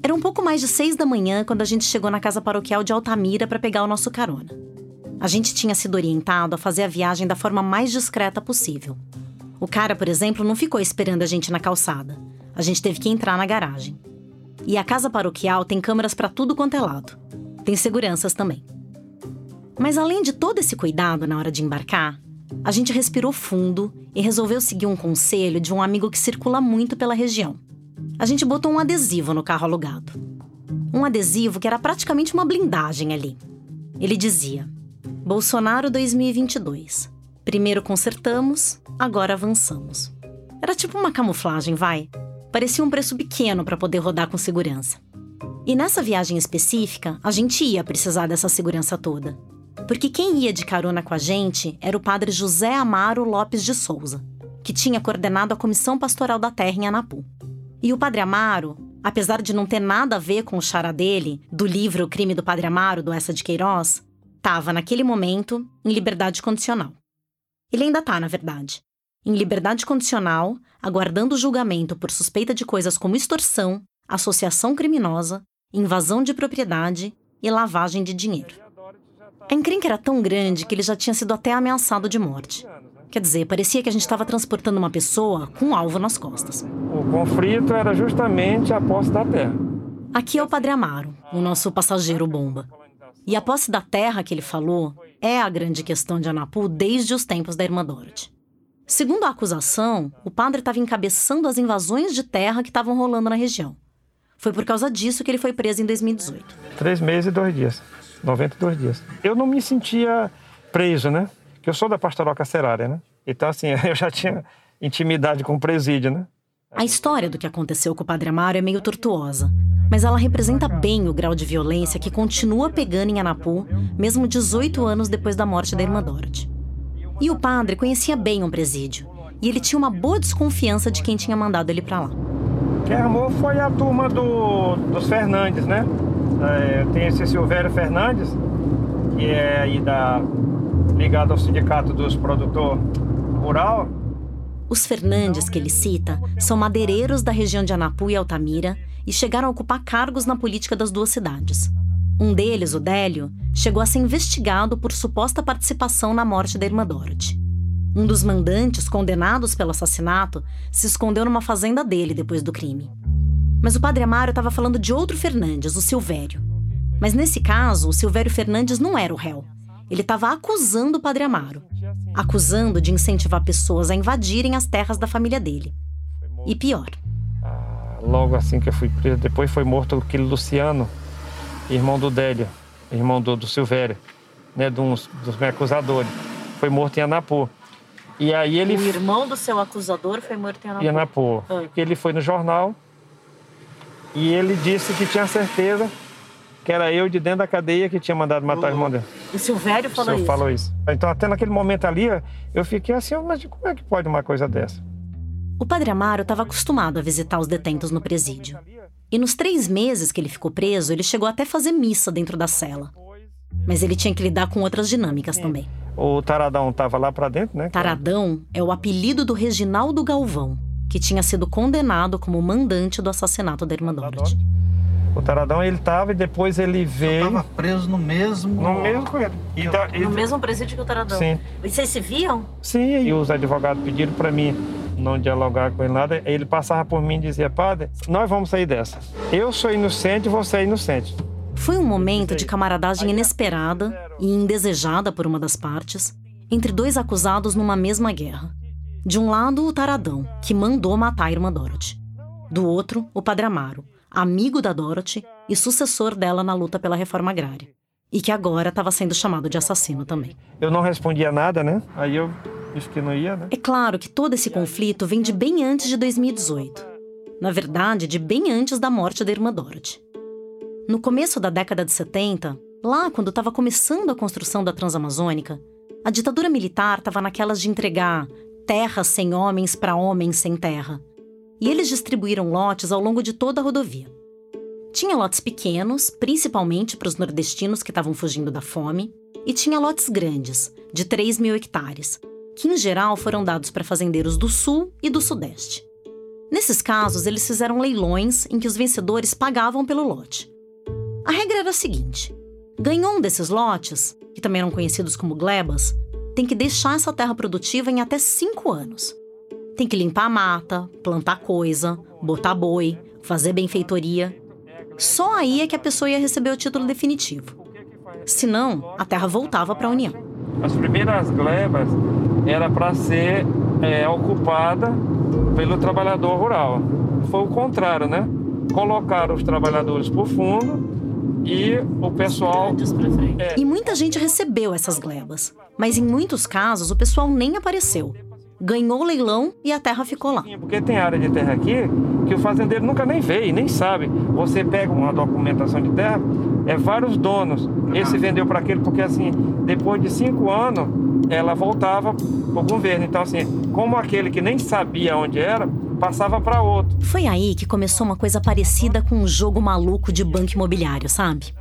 Era um pouco mais de seis da manhã quando a gente chegou na casa paroquial de Altamira para pegar o nosso carona. A gente tinha sido orientado a fazer a viagem da forma mais discreta possível. O cara, por exemplo, não ficou esperando a gente na calçada. A gente teve que entrar na garagem. E a casa paroquial tem câmeras para tudo quanto é lado. Tem seguranças também. Mas além de todo esse cuidado na hora de embarcar, a gente respirou fundo e resolveu seguir um conselho de um amigo que circula muito pela região. A gente botou um adesivo no carro alugado. Um adesivo que era praticamente uma blindagem ali. Ele dizia: Bolsonaro 2022. Primeiro consertamos, agora avançamos. Era tipo uma camuflagem, vai. Parecia um preço pequeno para poder rodar com segurança. E nessa viagem específica, a gente ia precisar dessa segurança toda. Porque quem ia de carona com a gente era o padre José Amaro Lopes de Souza, que tinha coordenado a Comissão Pastoral da Terra em Anapu. E o padre Amaro, apesar de não ter nada a ver com o chara dele, do livro O Crime do Padre Amaro, do Essa de Queiroz, estava, naquele momento, em liberdade condicional. Ele ainda está, na verdade. Em liberdade condicional, aguardando julgamento por suspeita de coisas como extorsão, associação criminosa, invasão de propriedade e lavagem de dinheiro. A encrenca era tão grande que ele já tinha sido até ameaçado de morte. Quer dizer, parecia que a gente estava transportando uma pessoa com um alvo nas costas. O conflito era justamente a posse da terra. Aqui é o Padre Amaro, o nosso passageiro bomba. E a posse da terra que ele falou é a grande questão de Anapu desde os tempos da Irmã Dorothy. Segundo a acusação, o padre estava encabeçando as invasões de terra que estavam rolando na região. Foi por causa disso que ele foi preso em 2018. Três meses e dois dias. 92 dias. Eu não me sentia preso, né? Porque eu sou da pastoral carcerária, né? Então, assim, (laughs) eu já tinha intimidade com o presídio, né? A história do que aconteceu com o Padre Amaro é meio tortuosa, mas ela representa bem o grau de violência que continua pegando em Anapu, mesmo 18 anos depois da morte da irmã Dorothy. E o padre conhecia bem um presídio, e ele tinha uma boa desconfiança de quem tinha mandado ele para lá. Quem armou foi a turma do, dos Fernandes, né? É, tem esse Silvério Fernandes, que é aí da, ligado ao sindicato dos produtores rural. Os Fernandes que ele cita são madeireiros da região de Anapu e Altamira e chegaram a ocupar cargos na política das duas cidades. Um deles, o Délio, chegou a ser investigado por suposta participação na morte da irmã Dorothy. Um dos mandantes, condenados pelo assassinato, se escondeu numa fazenda dele depois do crime. Mas o padre Amaro estava falando de outro Fernandes, o Silvério. Mas nesse caso, o Silvério Fernandes não era o réu. Ele estava acusando o padre Amaro. Acusando de incentivar pessoas a invadirem as terras da família dele. E pior. Ah, logo assim que eu fui preso, depois foi morto aquele Luciano, irmão do Délio, irmão do, do Silvério, né, dos, dos meus acusadores. Foi morto em Anapu. E aí ele... O irmão do seu acusador foi morto em Anapu? Em Anapu. Ah. Ele foi no jornal e ele disse que tinha certeza que era eu de dentro da cadeia que tinha mandado matar o irmão dele. O Silvério falou o isso? falou isso. Então, até naquele momento ali, eu fiquei assim, mas como é que pode uma coisa dessa? O padre Amaro estava acostumado a visitar os detentos no presídio. E nos três meses que ele ficou preso, ele chegou até a fazer missa dentro da cela. Mas ele tinha que lidar com outras dinâmicas também. O Taradão estava lá para dentro, né? Taradão é o apelido do Reginaldo Galvão, que tinha sido condenado como mandante do assassinato da irmã Dorothy. O Taradão ele estava e depois ele veio. Estava preso no mesmo. No mesmo com ele. E da, e... No mesmo presídio que o Taradão. Sim. E vocês se viam? Sim, e os advogados pediram para mim não dialogar com ele nada. Ele passava por mim e dizia: Padre, nós vamos sair dessa. Eu sou inocente, você é inocente. Foi um momento de camaradagem inesperada e indesejada por uma das partes, entre dois acusados numa mesma guerra. De um lado, o Taradão, que mandou matar a irmã Dorothy. Do outro, o Padre Amaro, amigo da Dorothy e sucessor dela na luta pela reforma agrária. E que agora estava sendo chamado de assassino também. Eu não respondia nada, né? Aí eu disse que não ia, né? É claro que todo esse conflito vem de bem antes de 2018. Na verdade, de bem antes da morte da irmã Dorothy. No começo da década de 70, lá quando estava começando a construção da Transamazônica, a ditadura militar estava naquelas de entregar terra sem homens para homens sem terra. E eles distribuíram lotes ao longo de toda a rodovia. Tinha lotes pequenos, principalmente para os nordestinos que estavam fugindo da fome, e tinha lotes grandes, de 3 mil hectares, que em geral foram dados para fazendeiros do sul e do sudeste. Nesses casos, eles fizeram leilões em que os vencedores pagavam pelo lote. A regra era a seguinte: ganhou um desses lotes, que também eram conhecidos como glebas, tem que deixar essa terra produtiva em até cinco anos. Tem que limpar a mata, plantar coisa, botar boi, fazer benfeitoria. Só aí é que a pessoa ia receber o título definitivo. Senão, a terra voltava para a União. As primeiras glebas era para ser é, ocupada pelo trabalhador rural. Foi o contrário, né? Colocaram os trabalhadores por fundo e o pessoal. É... E muita gente recebeu essas glebas, mas em muitos casos o pessoal nem apareceu ganhou o leilão e a terra ficou lá. Porque tem área de terra aqui que o fazendeiro nunca nem veio, nem sabe. Você pega uma documentação de terra, é vários donos. Esse vendeu para aquele porque assim, depois de cinco anos, ela voltava para o governo. Então assim, como aquele que nem sabia onde era, passava para outro. Foi aí que começou uma coisa parecida com um jogo maluco de banco imobiliário, sabe?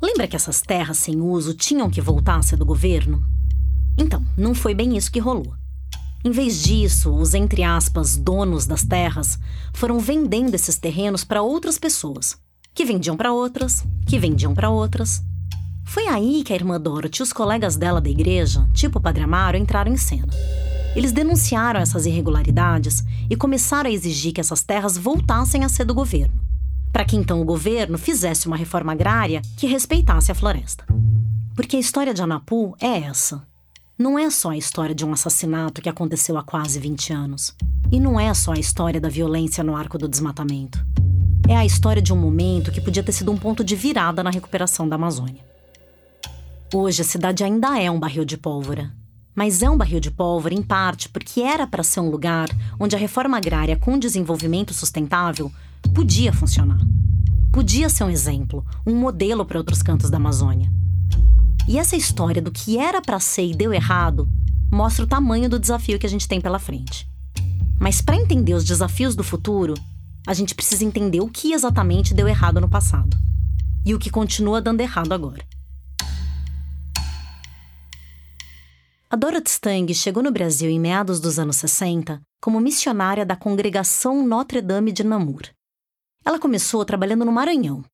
Lembra que essas terras sem uso tinham que voltar a ser do governo? Então, não foi bem isso que rolou. Em vez disso, os entre aspas donos das terras foram vendendo esses terrenos para outras pessoas, que vendiam para outras, que vendiam para outras. Foi aí que a irmã Dorothy e os colegas dela da igreja, tipo o Padre Amaro, entraram em cena. Eles denunciaram essas irregularidades e começaram a exigir que essas terras voltassem a ser do governo, para que então o governo fizesse uma reforma agrária que respeitasse a floresta. Porque a história de Anapu é essa não é só a história de um assassinato que aconteceu há quase 20 anos. E não é só a história da violência no arco do desmatamento. É a história de um momento que podia ter sido um ponto de virada na recuperação da Amazônia. Hoje a cidade ainda é um barril de pólvora. Mas é um barril de pólvora em parte porque era para ser um lugar onde a reforma agrária com desenvolvimento sustentável podia funcionar. Podia ser um exemplo, um modelo para outros cantos da Amazônia. E essa história do que era para ser e deu errado mostra o tamanho do desafio que a gente tem pela frente. Mas para entender os desafios do futuro, a gente precisa entender o que exatamente deu errado no passado e o que continua dando errado agora. A Dorothy Stang chegou no Brasil em meados dos anos 60 como missionária da congregação Notre Dame de Namur. Ela começou trabalhando no Maranhão,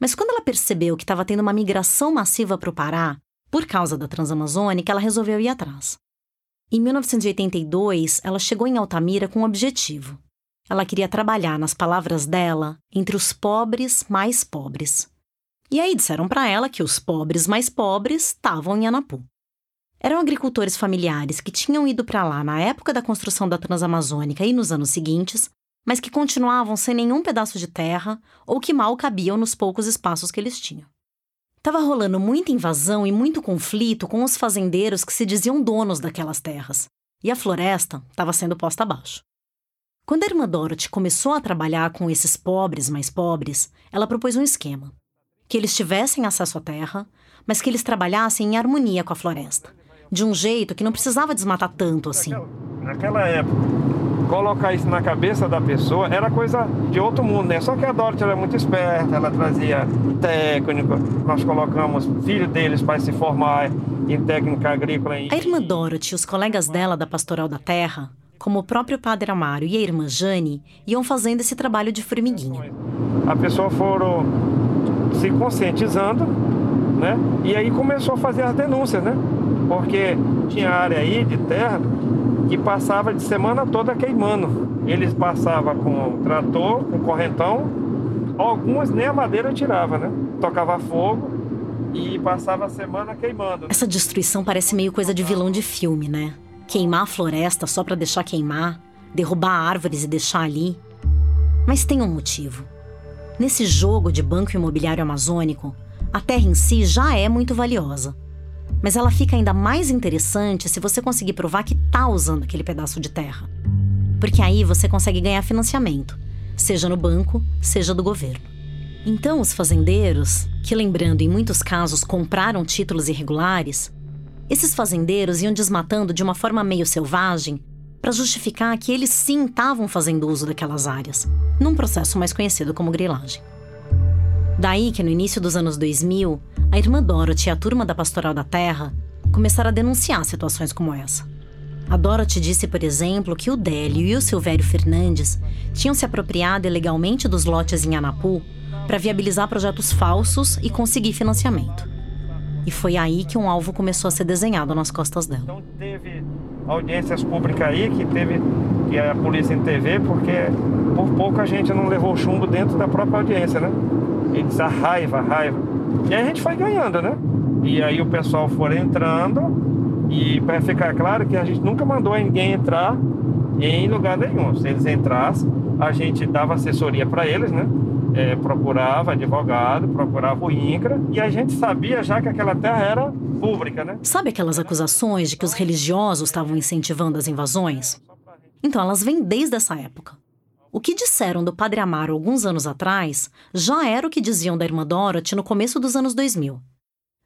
mas quando ela percebeu que estava tendo uma migração massiva para o Pará, por causa da Transamazônica, ela resolveu ir atrás. Em 1982, ela chegou em Altamira com um objetivo. Ela queria trabalhar, nas palavras dela, entre os pobres mais pobres. E aí disseram para ela que os pobres mais pobres estavam em Anapu. Eram agricultores familiares que tinham ido para lá na época da construção da Transamazônica e nos anos seguintes mas que continuavam sem nenhum pedaço de terra ou que mal cabiam nos poucos espaços que eles tinham. Estava rolando muita invasão e muito conflito com os fazendeiros que se diziam donos daquelas terras, e a floresta estava sendo posta abaixo. Quando a irmã Dorothy começou a trabalhar com esses pobres mais pobres, ela propôs um esquema: que eles tivessem acesso à terra, mas que eles trabalhassem em harmonia com a floresta, de um jeito que não precisava desmatar tanto assim. Naquela época, colocar isso na cabeça da pessoa era coisa de outro mundo, né? Só que a Dorothy era muito esperta, ela trazia técnico, nós colocamos filho deles para se formar em técnica agrícola. A irmã Dorothy e os colegas dela da Pastoral da Terra, como o próprio Padre Amaro e a irmã Jane, iam fazendo esse trabalho de formiguinha. A pessoa foram se conscientizando, né? E aí começou a fazer as denúncias, né? Porque tinha área aí de terra que passava de semana toda queimando. Eles passavam com trator, com correntão, alguns nem a madeira tirava, né? Tocava fogo e passava a semana queimando. Essa destruição parece meio coisa de vilão de filme, né? Queimar a floresta só para deixar queimar, derrubar árvores e deixar ali. Mas tem um motivo. Nesse jogo de banco imobiliário amazônico, a terra em si já é muito valiosa. Mas ela fica ainda mais interessante se você conseguir provar que está usando aquele pedaço de terra. Porque aí você consegue ganhar financiamento, seja no banco, seja do governo. Então, os fazendeiros, que lembrando em muitos casos compraram títulos irregulares, esses fazendeiros iam desmatando de uma forma meio selvagem para justificar que eles sim estavam fazendo uso daquelas áreas, num processo mais conhecido como grilagem. Daí que no início dos anos 2000, a irmã Dorothy e a turma da Pastoral da Terra começaram a denunciar situações como essa. A Dorothy disse, por exemplo, que o Délio e o Silvério Fernandes tinham se apropriado ilegalmente dos lotes em Anapu para viabilizar projetos falsos e conseguir financiamento. E foi aí que um alvo começou a ser desenhado nas costas dela. Então teve audiências públicas aí que teve que a polícia em TV, porque por pouco a gente não levou chumbo dentro da própria audiência, né? Eles a raiva, a raiva. E aí a gente foi ganhando, né? E aí o pessoal foi entrando e para ficar claro que a gente nunca mandou ninguém entrar em lugar nenhum. Se eles entrassem, a gente dava assessoria para eles, né? é, procurava advogado, procurava o INCRA, e a gente sabia já que aquela terra era pública, né? Sabe aquelas acusações de que os religiosos estavam incentivando as invasões? Então, elas vêm desde essa época. O que disseram do Padre Amaro alguns anos atrás já era o que diziam da irmã Dorothy no começo dos anos 2000.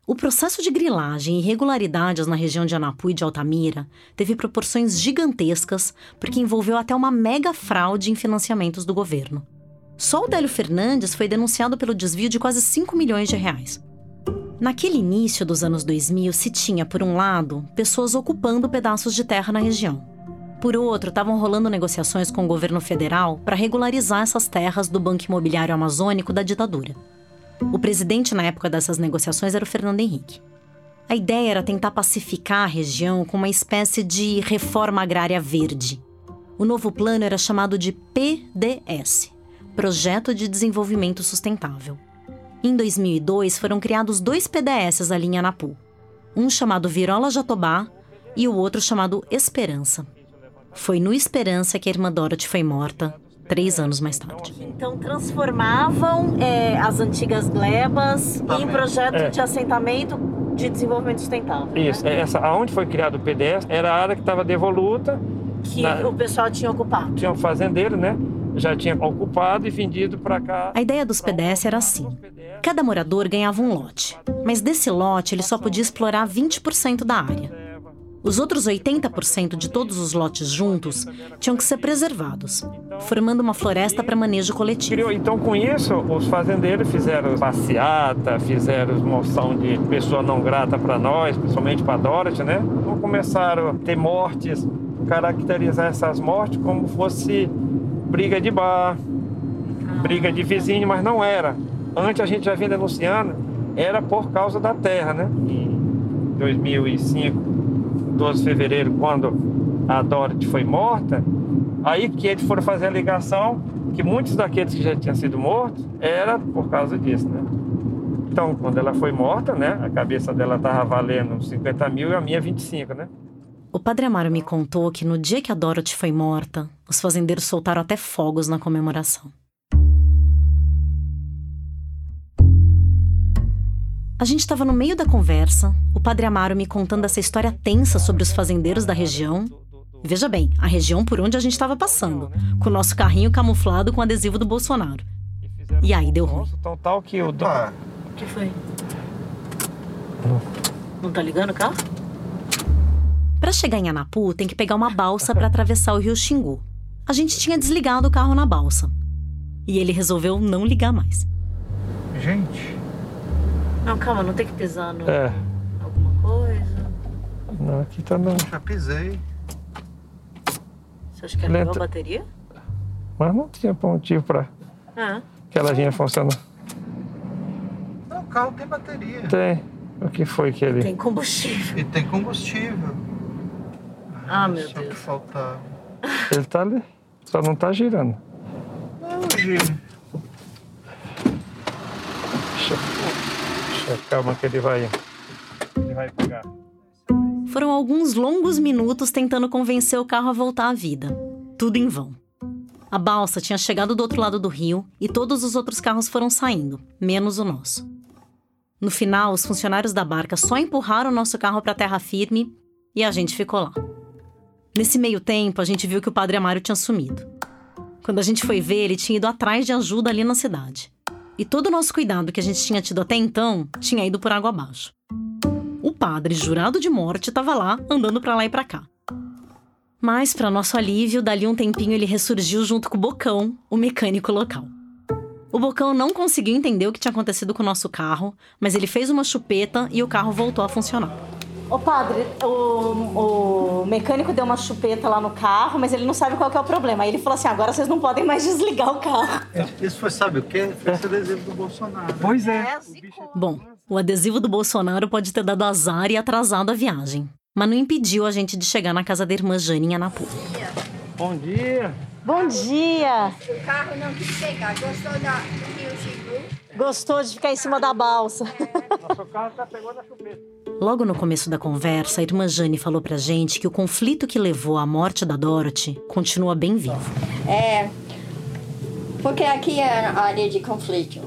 O processo de grilagem e irregularidades na região de Anapu e de Altamira teve proporções gigantescas porque envolveu até uma mega fraude em financiamentos do governo. Só o Délio Fernandes foi denunciado pelo desvio de quase 5 milhões de reais. Naquele início dos anos 2000, se tinha, por um lado, pessoas ocupando pedaços de terra na região. Por outro, estavam rolando negociações com o governo federal para regularizar essas terras do Banco Imobiliário Amazônico da ditadura. O presidente na época dessas negociações era o Fernando Henrique. A ideia era tentar pacificar a região com uma espécie de reforma agrária verde. O novo plano era chamado de PDS Projeto de Desenvolvimento Sustentável. Em 2002, foram criados dois PDS ali em Anapu. Um chamado Virola Jatobá e o outro chamado Esperança. Foi no Esperança que a irmã Dorothy foi morta, três anos mais tarde. Então transformavam é, as antigas glebas em projeto é. de assentamento de desenvolvimento sustentável. Isso, né? essa, aonde foi criado o PDS era a área que estava devoluta. Que na, o pessoal tinha ocupado. Tinha um fazendeiro, né? já tinha ocupado e vendido para cá. A ideia dos PDS era assim: cada morador ganhava um lote, mas desse lote ele só podia explorar 20% da área. Os outros 80% de todos os lotes juntos tinham que ser preservados, formando uma floresta para manejo coletivo. Então, com isso, os fazendeiros fizeram passeata, fizeram moção de pessoa não grata para nós, principalmente para Dorothy, né? Então, começaram a ter mortes, caracterizar essas mortes como fosse briga de bar, briga de vizinho, mas não era. Antes a gente já vinha denunciando, era por causa da terra, né? Em 2005, 12 de fevereiro, quando a Dorothy foi morta, aí que eles foram fazer a ligação que muitos daqueles que já tinham sido mortos era por causa disso, né? Então, quando ela foi morta, né, a cabeça dela estava valendo 50 mil e a minha 25, né? O padre Amaro me contou que no dia que a Dorothy foi morta, os fazendeiros soltaram até fogos na comemoração. A gente estava no meio da conversa, o padre Amaro me contando essa história tensa sobre os fazendeiros da região. Veja bem, a região por onde a gente estava passando, com o nosso carrinho camuflado com adesivo do Bolsonaro. E aí deu ruim. Total que o O que foi? Não tá ligando o carro? Para chegar em Anapu, tem que pegar uma balsa para atravessar o rio Xingu. A gente tinha desligado o carro na balsa. E ele resolveu não ligar mais. Gente. Não, calma, não tem que pisar no. É. Alguma coisa. Não, aqui tá não. Já pisei. Você acha que ela Lenta. a bateria? Mas não tinha motivo pra. Ah. Que ela vinha funcionando. Não, o carro tem bateria. Tem. O que foi que ele. Tem combustível. E tem combustível. Ah, meu Só Deus. que faltava. Ele tá ali. Só não tá girando. Não, gira. Deixa, deixa, calma que ele vai. Ele vai pegar. Foram alguns longos minutos tentando convencer o carro a voltar à vida. Tudo em vão. A balsa tinha chegado do outro lado do rio e todos os outros carros foram saindo, menos o nosso. No final, os funcionários da barca só empurraram o nosso carro para terra firme e a gente ficou lá. Nesse meio tempo, a gente viu que o padre Amário tinha sumido. Quando a gente foi ver, ele tinha ido atrás de ajuda ali na cidade. E todo o nosso cuidado que a gente tinha tido até então tinha ido por água abaixo. O padre, jurado de morte, estava lá, andando para lá e para cá. Mas, para nosso alívio, dali um tempinho ele ressurgiu junto com o Bocão, o mecânico local. O Bocão não conseguiu entender o que tinha acontecido com o nosso carro, mas ele fez uma chupeta e o carro voltou a funcionar. Ô padre, o, o mecânico deu uma chupeta lá no carro, mas ele não sabe qual que é o problema. Aí ele falou assim: agora vocês não podem mais desligar o carro. Isso foi, sabe o quê? Foi esse adesivo do Bolsonaro. Pois é. Bom, o adesivo do Bolsonaro pode ter dado azar e atrasado a viagem, mas não impediu a gente de chegar na casa da irmã Jane em Anapu. Bom dia. Bom dia! O carro não quis pegar. Gostou da, do Rio Chico? Gostou de ficar em cima da balsa. Nosso carro tá pegando a chupeta. Logo no começo da conversa, a irmã Jane falou pra gente que o conflito que levou à morte da Dorothy continua bem vivo. É. Porque aqui é a área de conflito.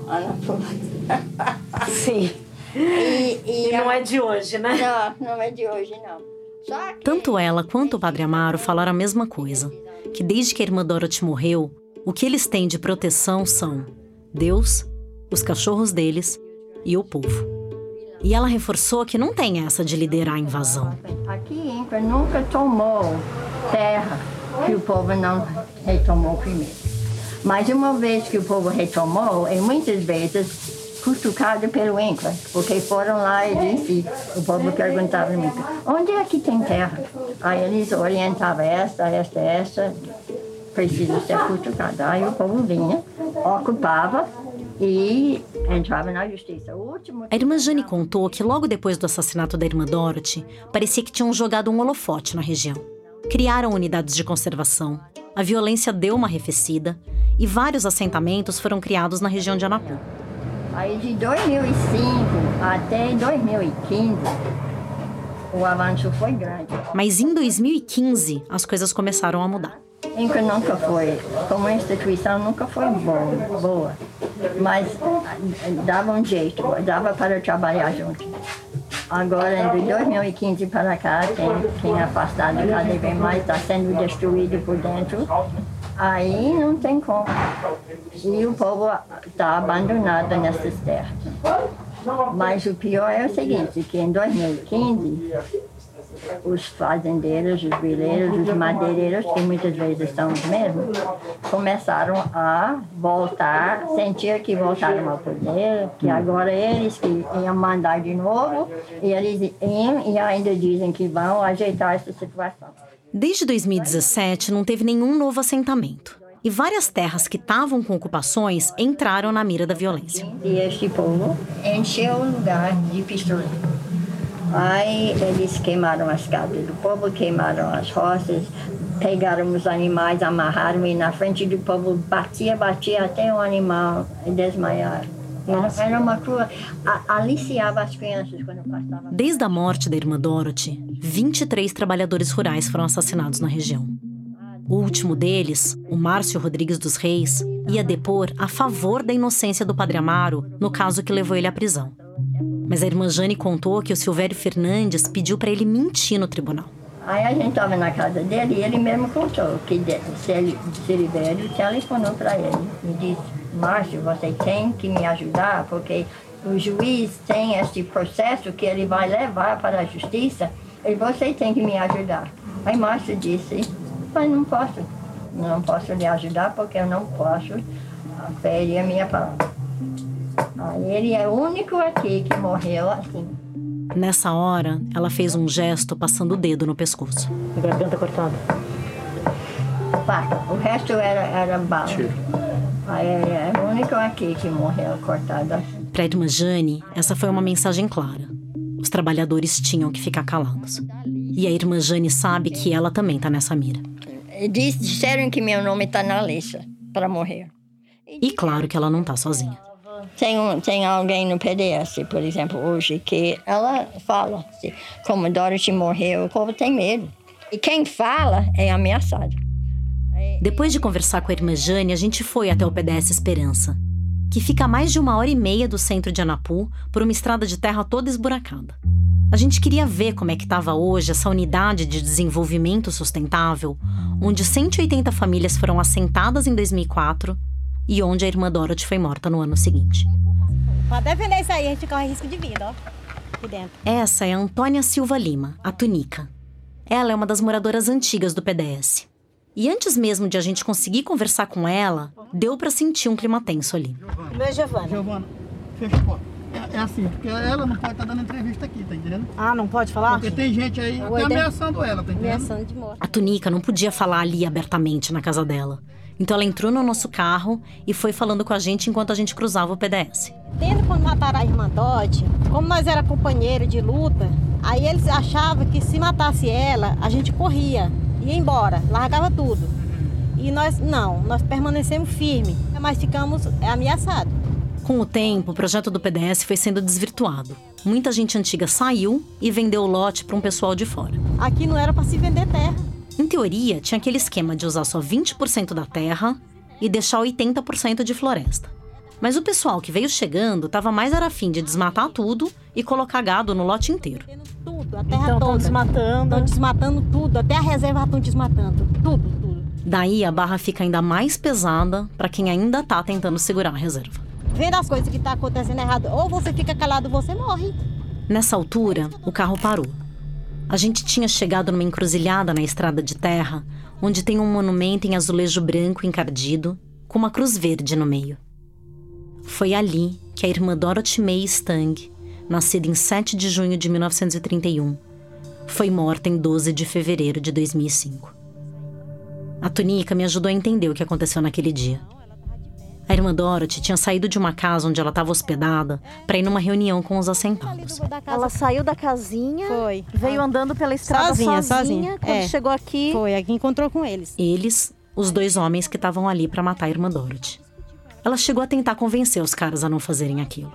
Sim. E, E não é de hoje, né? Não, não é de hoje, não. Que Tanto ela quanto o Padre Amaro falaram a mesma coisa: que desde que a irmã Dorothy morreu, o que eles têm de proteção são Deus, os cachorros deles e o povo. E ela reforçou que não tem essa de liderar a invasão. aqui Inca nunca tomou terra que o povo não retomou primeiro. Mas uma vez que o povo retomou, e muitas vezes cutucado pelo Inca, porque foram lá e disse, o povo perguntava Inca, onde é que tem terra? Aí eles orientavam esta, esta, esta, precisa ser cutucada. Aí o povo vinha, ocupava e entrava na justiça. Último A irmã Jane contou que logo depois do assassinato da irmã Dorothy, parecia que tinham jogado um holofote na região. Criaram unidades de conservação, a violência deu uma arrefecida e vários assentamentos foram criados na região de Anapu. Aí de 2005 até 2015, o avanço foi grande. Mas em 2015, as coisas começaram a mudar. Inca nunca foi, como instituição, nunca foi boa, boa. Mas dava um jeito, dava para trabalhar junto. Agora, de 2015 para cá, tem, tem afastado cada vez mais, está sendo destruído por dentro. Aí não tem como. E o povo está abandonado nessas terras. Mas o pior é o seguinte, que em 2015, os fazendeiros, os vileiros, os madeireiros, que muitas vezes são os mesmos, começaram a voltar, sentir que voltaram ao poder, que agora eles que iam mandar de novo, e eles iam e ainda dizem que vão ajeitar essa situação. Desde 2017, não teve nenhum novo assentamento. E várias terras que estavam com ocupações entraram na mira da violência. E este povo encheu o lugar de pistoleiro. Aí eles queimaram as casas do povo, queimaram as roças, pegaram os animais, amarraram e na frente do povo batia, batia até o animal desmaiar. Nossa. Era uma crua. Aliciava as crianças quando passava. Desde a morte da irmã Dorothy, 23 trabalhadores rurais foram assassinados na região. O último deles, o Márcio Rodrigues dos Reis, ia depor a favor da inocência do Padre Amaro no caso que levou ele à prisão. Mas a irmã Jane contou que o Silvério Fernandes pediu para ele mentir no tribunal. Aí a gente estava na casa dele e ele mesmo contou que Celi- Silvério telefonou para ele e disse: Márcio, você tem que me ajudar porque o juiz tem esse processo que ele vai levar para a justiça e você tem que me ajudar. Aí Márcio disse: Mas não posso, não posso lhe ajudar porque eu não posso ferir a minha palavra. Ele é o único aqui que morreu assim. Nessa hora, ela fez um gesto passando o dedo no pescoço. Garganta cortada. O resto era, era bala. Aí é o único aqui que morreu cortado. Para a irmã Jane, essa foi uma mensagem clara. Os trabalhadores tinham que ficar calados. E a irmã Jane sabe que ela também está nessa mira. Disseram que meu nome está na lista para morrer. E claro que ela não tá sozinha. Tem, um, tem alguém no PDS, por exemplo, hoje, que ela fala, se, como Dorothy morreu, o povo tem medo. E quem fala é ameaçado. Depois de conversar com a irmã Jane, a gente foi até o PDS Esperança, que fica a mais de uma hora e meia do centro de Anapu, por uma estrada de terra toda esburacada. A gente queria ver como é que estava hoje essa unidade de desenvolvimento sustentável, onde 180 famílias foram assentadas em 2004 e onde a irmã Dorothy foi morta no ano seguinte. Pode defender isso aí, a gente corre risco de vida, ó. Aqui dentro. Essa é a Antônia Silva Lima, a Tunica. Ela é uma das moradoras antigas do PDS. E antes mesmo de a gente conseguir conversar com ela, deu pra sentir um clima tenso ali. Meu Giovana. Giovana, fecha a porta. É, é assim, porque ela não pode estar dando entrevista aqui, tá entendendo? Ah, não pode falar? Porque tem gente aí até ameaçando ela, tá entendendo? Ameaçando de morte. A Tunica não podia falar ali abertamente na casa dela. Então ela entrou no nosso carro e foi falando com a gente enquanto a gente cruzava o PDS. Tendo quando mataram a irmã Dodge, como nós era companheiro de luta, aí eles achavam que se matasse ela, a gente corria, ia embora, largava tudo. E nós não, nós permanecemos firmes, mas ficamos ameaçados. Com o tempo, o projeto do PDS foi sendo desvirtuado. Muita gente antiga saiu e vendeu o lote para um pessoal de fora. Aqui não era para se vender terra. Em teoria, tinha aquele esquema de usar só 20% da terra e deixar 80% de floresta. Mas o pessoal que veio chegando estava mais era afim de desmatar tudo e colocar gado no lote inteiro. Tudo, a terra então, toda. desmatando. Estão desmatando tudo, até a reserva estão desmatando. Tudo, tudo. Daí a barra fica ainda mais pesada para quem ainda está tentando segurar a reserva. Vendo as coisas que estão tá acontecendo errado, ou você fica calado ou você morre. Nessa altura, o carro parou. A gente tinha chegado numa encruzilhada na estrada de terra, onde tem um monumento em azulejo branco encardido, com uma cruz verde no meio. Foi ali que a irmã Dorothy May Stang, nascida em 7 de junho de 1931, foi morta em 12 de fevereiro de 2005. A Tunica me ajudou a entender o que aconteceu naquele dia. A irmã Dorothy tinha saído de uma casa onde ela estava hospedada para ir numa reunião com os assentados. Ela saiu da casinha, foi. veio andando pela estrada sozinha. sozinha. sozinha. Quando é. chegou aqui, foi aqui encontrou com eles. Eles, os dois homens que estavam ali para matar a irmã Dorothy. Ela chegou a tentar convencer os caras a não fazerem aquilo.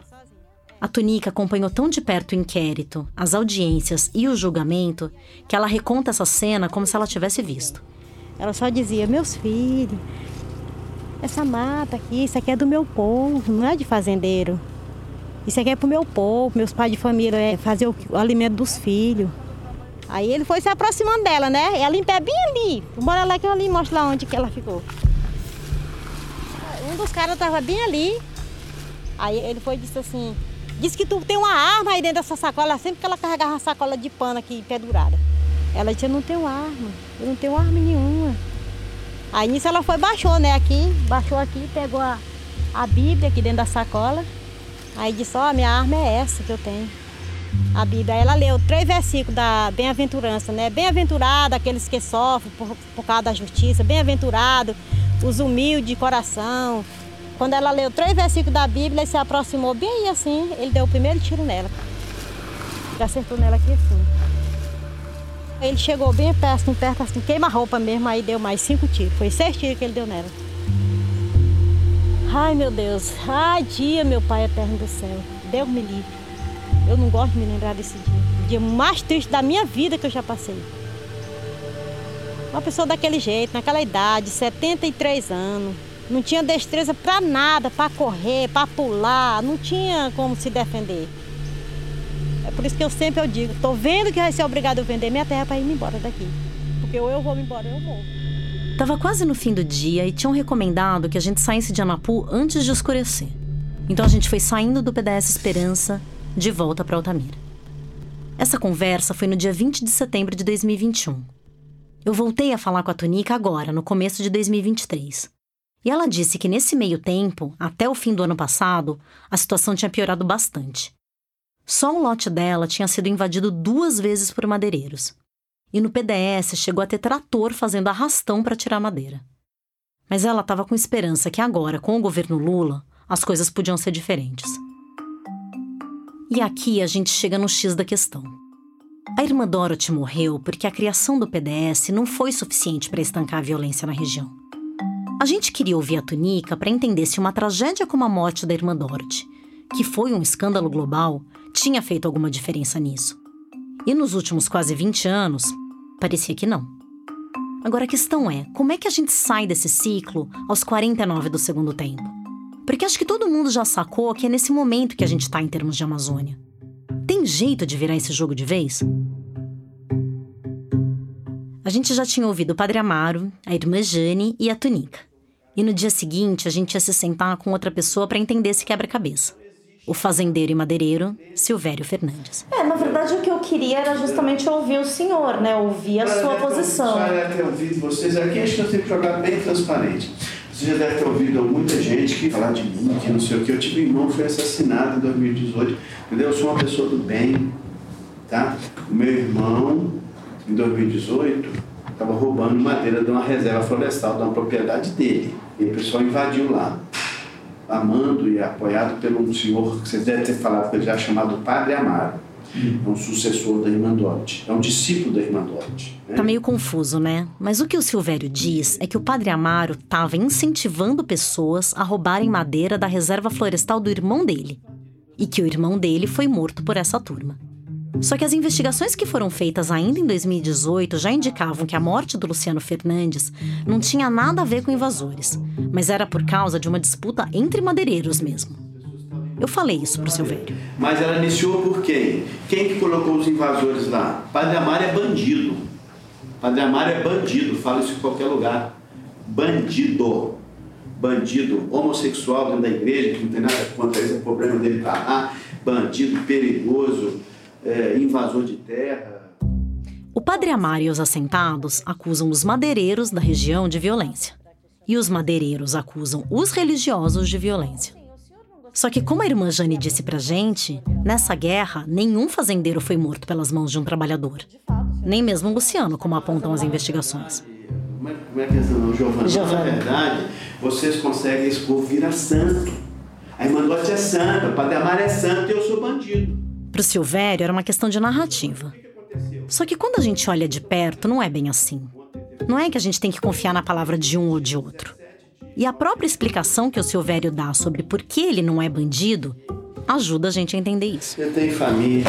A Tunica acompanhou tão de perto o inquérito, as audiências e o julgamento que ela reconta essa cena como se ela tivesse visto. Ela só dizia: Meus filhos, essa mata aqui, isso aqui é do meu povo, não é de fazendeiro. Isso aqui é pro meu povo, meus pais de família é fazer o, o alimento dos filhos. Aí ele foi se aproximando dela, né? Ela em pé bem ali. Bora lá que eu ali mostro lá onde que ela ficou. Um dos caras tava bem ali. Aí ele foi e disse assim: Diz que tu tem uma arma aí dentro dessa sacola, sempre que ela carregava uma sacola de pano aqui pendurada. Ela disse: Eu não tenho arma, eu não tenho arma nenhuma. Aí nisso ela foi, baixou, né, aqui, baixou aqui, pegou a, a Bíblia aqui dentro da sacola. Aí disse, ó, oh, minha arma é essa que eu tenho. A Bíblia. Aí ela leu três versículos da bem-aventurança, né? Bem-aventurado aqueles que sofrem por, por causa da justiça, bem-aventurado os humildes de coração. Quando ela leu três versículos da Bíblia, ele se aproximou bem assim, ele deu o primeiro tiro nela. Acertou nela aqui assim. Ele chegou bem perto, perto assim, queima-roupa mesmo, aí deu mais cinco tiros. Foi seis tiros que ele deu nela. Ai, meu Deus. Ai, dia, meu Pai eterno do céu. Deus me livre. Eu não gosto de me lembrar desse dia. O dia mais triste da minha vida que eu já passei. Uma pessoa daquele jeito, naquela idade, 73 anos. Não tinha destreza para nada, para correr, para pular. Não tinha como se defender. É por isso que eu sempre eu digo, estou vendo que vai ser obrigado a vender minha terra para ir embora daqui. Porque ou eu vou embora eu vou. Tava quase no fim do dia e tinham recomendado que a gente saísse de Anapu antes de escurecer. Então a gente foi saindo do PDS Esperança de volta para Altamira. Essa conversa foi no dia 20 de setembro de 2021. Eu voltei a falar com a Tonica agora, no começo de 2023. E ela disse que nesse meio tempo, até o fim do ano passado, a situação tinha piorado bastante. Só o lote dela tinha sido invadido duas vezes por madeireiros. E no PDS chegou a ter trator fazendo arrastão para tirar madeira. Mas ela estava com esperança que agora, com o governo Lula, as coisas podiam ser diferentes. E aqui a gente chega no X da questão. A irmã Dorothy morreu porque a criação do PDS não foi suficiente para estancar a violência na região. A gente queria ouvir a Tunica para entender se uma tragédia como a morte da irmã Dorothy, que foi um escândalo global, tinha feito alguma diferença nisso. E nos últimos quase 20 anos, parecia que não. Agora a questão é: como é que a gente sai desse ciclo aos 49 do segundo tempo? Porque acho que todo mundo já sacou que é nesse momento que a gente está em termos de Amazônia. Tem jeito de virar esse jogo de vez? A gente já tinha ouvido o Padre Amaro, a irmã Jane e a Tunica. E no dia seguinte a gente ia se sentar com outra pessoa para entender esse quebra-cabeça o fazendeiro e madeireiro Silvério Fernandes. É, na verdade o que eu queria era justamente ouvir o senhor, né? Ouvir a sua posição. Só ter ouvido vocês aqui, acho que eu tenho que jogar bem transparente. Você já deve ter ouvido muita gente que falar de mim, que não sei o que. Eu tive um irmão que foi assassinado em 2018. Entendeu? Eu sou uma pessoa do bem, tá? O meu irmão, em 2018, estava roubando madeira de uma reserva florestal, de uma propriedade dele. E o pessoal invadiu lá, amando e apoiado por um senhor que vocês devem ter falado com ele já chamado Padre Amaro. É um sucessor da Irmã Dorte, é um discípulo da Irmã Dorte. Né? Tá meio confuso, né? Mas o que o Silvério diz é que o Padre Amaro estava incentivando pessoas a roubarem madeira da reserva florestal do irmão dele. E que o irmão dele foi morto por essa turma. Só que as investigações que foram feitas ainda em 2018 já indicavam que a morte do Luciano Fernandes não tinha nada a ver com invasores, mas era por causa de uma disputa entre madeireiros mesmo. Eu falei isso pro Silvério. Mas ela iniciou por quem? Quem que colocou os invasores lá? Padre Amaro é bandido. Padre Amaro é bandido, fala isso em qualquer lugar. Bandido. Bandido homossexual dentro da igreja, que não tem nada contra isso, é problema dele tá lá. Bandido perigoso é, invasor de terra. O padre Amaro e os assentados acusam os madeireiros da região de violência. E os madeireiros acusam os religiosos de violência. Só que, como a irmã Jane disse pra gente, nessa guerra, nenhum fazendeiro foi morto pelas mãos de um trabalhador. Nem mesmo Luciano, como apontam as investigações. Como é, como é que é não, Giovana? Giovana? Na verdade, vocês conseguem povo virar santo. A irmã Lote é santa, o Padre Amaro é santo e eu sou bandido. Para o Silvério era uma questão de narrativa. Só que quando a gente olha de perto, não é bem assim. Não é que a gente tem que confiar na palavra de um ou de outro. E a própria explicação que o Silvério dá sobre por que ele não é bandido ajuda a gente a entender isso. Eu tenho família,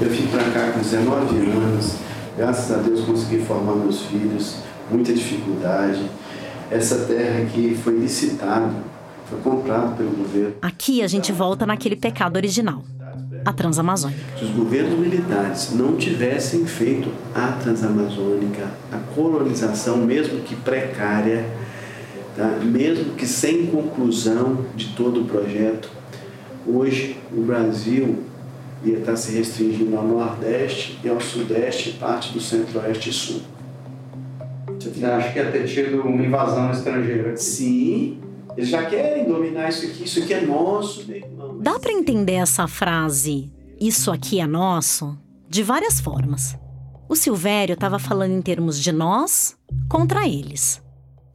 eu vim para cá com 19 anos, graças a Deus consegui formar meus filhos, muita dificuldade. Essa terra aqui foi licitada, foi comprada pelo governo. Aqui a gente volta naquele pecado original a Transamazônica. Se os governos militares não tivessem feito a Transamazônica, a colonização, mesmo que precária, tá? mesmo que sem conclusão de todo o projeto, hoje o Brasil ia estar se restringindo ao Nordeste e ao Sudeste, parte do Centro-Oeste e Sul. Você acha que ia ter tido uma invasão estrangeira? Sim, eles já querem dominar isso aqui, isso aqui é nosso, meu irmão. Dá para entender essa frase, isso aqui é nosso, de várias formas. O Silvério estava falando em termos de nós contra eles.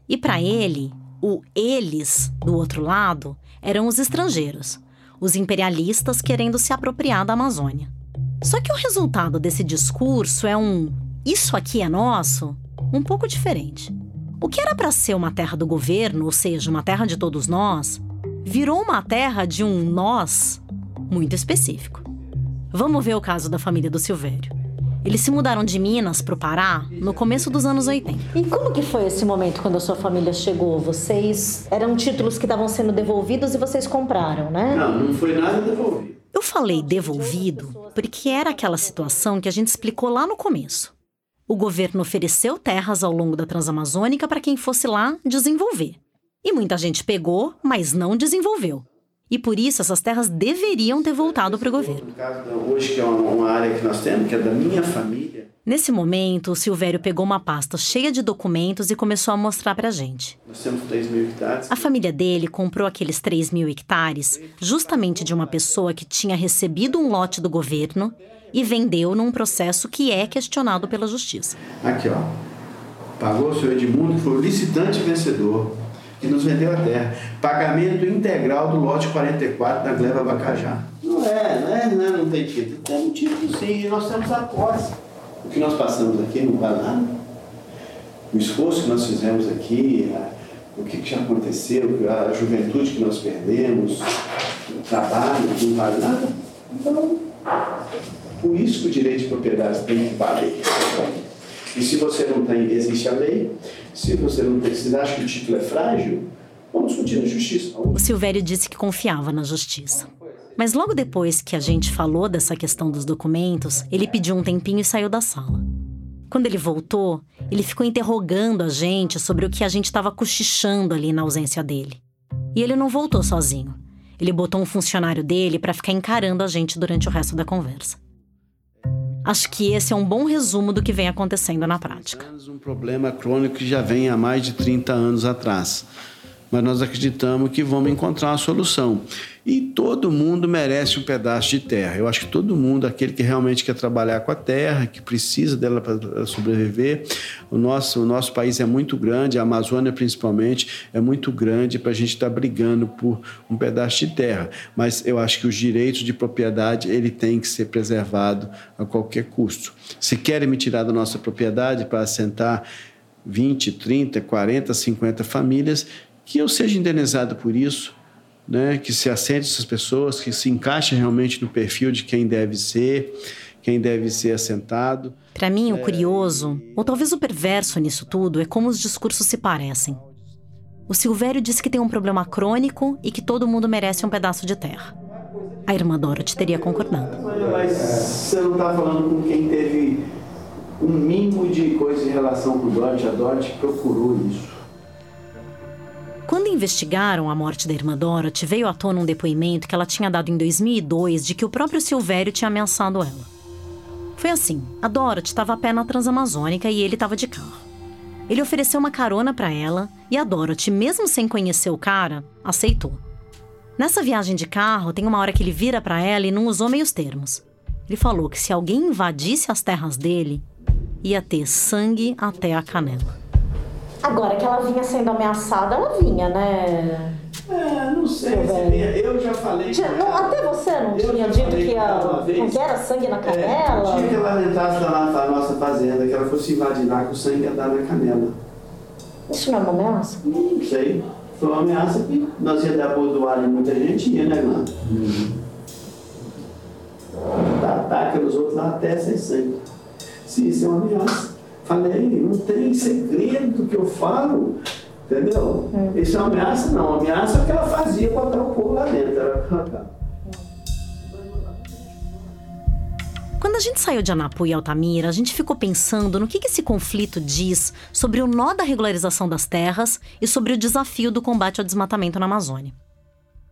E para ele, o eles do outro lado eram os estrangeiros, os imperialistas querendo se apropriar da Amazônia. Só que o resultado desse discurso é um isso aqui é nosso um pouco diferente. O que era para ser uma terra do governo, ou seja, uma terra de todos nós, virou uma terra de um nós muito específico. Vamos ver o caso da família do Silvério. Eles se mudaram de Minas para o Pará no começo dos anos 80. E como que foi esse momento quando a sua família chegou? Vocês eram títulos que estavam sendo devolvidos e vocês compraram, né? Não, não foi nada devolvido. Eu falei devolvido porque era aquela situação que a gente explicou lá no começo. O governo ofereceu terras ao longo da Transamazônica para quem fosse lá desenvolver. E muita gente pegou, mas não desenvolveu. E por isso essas terras deveriam ter voltado para o governo. Hoje, que é uma área que nós temos, que é da minha família. Nesse momento, o Silvério pegou uma pasta cheia de documentos e começou a mostrar para a gente. Nós temos 3 mil hectares. A família dele comprou aqueles 3 mil hectares justamente de uma pessoa que tinha recebido um lote do governo e vendeu num processo que é questionado pela justiça. Aqui, ó. Pagou o senhor Edmundo, que foi o licitante vencedor, que nos vendeu a terra. Pagamento integral do lote 44 da Gleba Bacajá. Não é, não é, não, é, não tem título. Tem um título sim, nós temos a posse. O que nós passamos aqui não vale nada. O esforço que nós fizemos aqui, a, o que, que já aconteceu, a juventude que nós perdemos, o trabalho, não vale nada. Então, por isso que o direito de propriedade tem que valer. E se você não tem, existe a lei. Se você não tem, se acha que o título é frágil, vamos discutir na justiça. O Silvério disse que confiava na justiça. Mas logo depois que a gente falou dessa questão dos documentos, ele pediu um tempinho e saiu da sala. Quando ele voltou, ele ficou interrogando a gente sobre o que a gente estava cochichando ali na ausência dele. E ele não voltou sozinho. Ele botou um funcionário dele para ficar encarando a gente durante o resto da conversa. Acho que esse é um bom resumo do que vem acontecendo na prática. Um problema crônico que já vem há mais de 30 anos atrás. mas nós acreditamos que vamos encontrar uma solução. E todo mundo merece um pedaço de terra. Eu acho que todo mundo, aquele que realmente quer trabalhar com a terra, que precisa dela para sobreviver. O nosso, o nosso país é muito grande, a Amazônia principalmente é muito grande para a gente estar tá brigando por um pedaço de terra. Mas eu acho que os direitos de propriedade ele tem que ser preservado a qualquer custo. Se querem me tirar da nossa propriedade para assentar 20, 30, 40, 50 famílias, que eu seja indenizado por isso né, que se assente essas pessoas, que se encaixe realmente no perfil de quem deve ser, quem deve ser assentado. Para mim, o é, curioso, ou talvez o perverso nisso tudo, é como os discursos se parecem. O Silvério disse que tem um problema crônico e que todo mundo merece um pedaço de terra. A irmã Dorothy teria concordado. Mas você não está falando com quem teve um mínimo de coisa em relação com o Dorothy. A Dorothy procurou isso. Quando investigaram a morte da irmã Dorothy, veio à tona um depoimento que ela tinha dado em 2002 de que o próprio Silvério tinha ameaçado ela. Foi assim: a Dorothy estava a pé na Transamazônica e ele estava de carro. Ele ofereceu uma carona para ela e a Dorothy, mesmo sem conhecer o cara, aceitou. Nessa viagem de carro, tem uma hora que ele vira para ela e não usou meios termos. Ele falou que se alguém invadisse as terras dele, ia ter sangue até a canela. Agora que ela vinha sendo ameaçada, ela vinha, né? É, não sei. Eu já falei. não, até você não tinha dito que, a, que era sangue na é, canela? É, tinha que ela entrasse na, na nossa fazenda, que ela fosse invadir lá, que o sangue ia dar na canela. Isso não é uma ameaça? Não sei. Foi uma ameaça que nós ia dar bordoada em muita gente, ia, né, mano? Uhum. Ataca os outros lá até sem sangue. Se isso é uma ameaça. Falei, não tem segredo que eu falo, entendeu? É. Isso é uma ameaça? Não, a ameaça é o que ela fazia botar o povo lá dentro. Quando a gente saiu de Anapu e Altamira, a gente ficou pensando no que esse conflito diz sobre o nó da regularização das terras e sobre o desafio do combate ao desmatamento na Amazônia.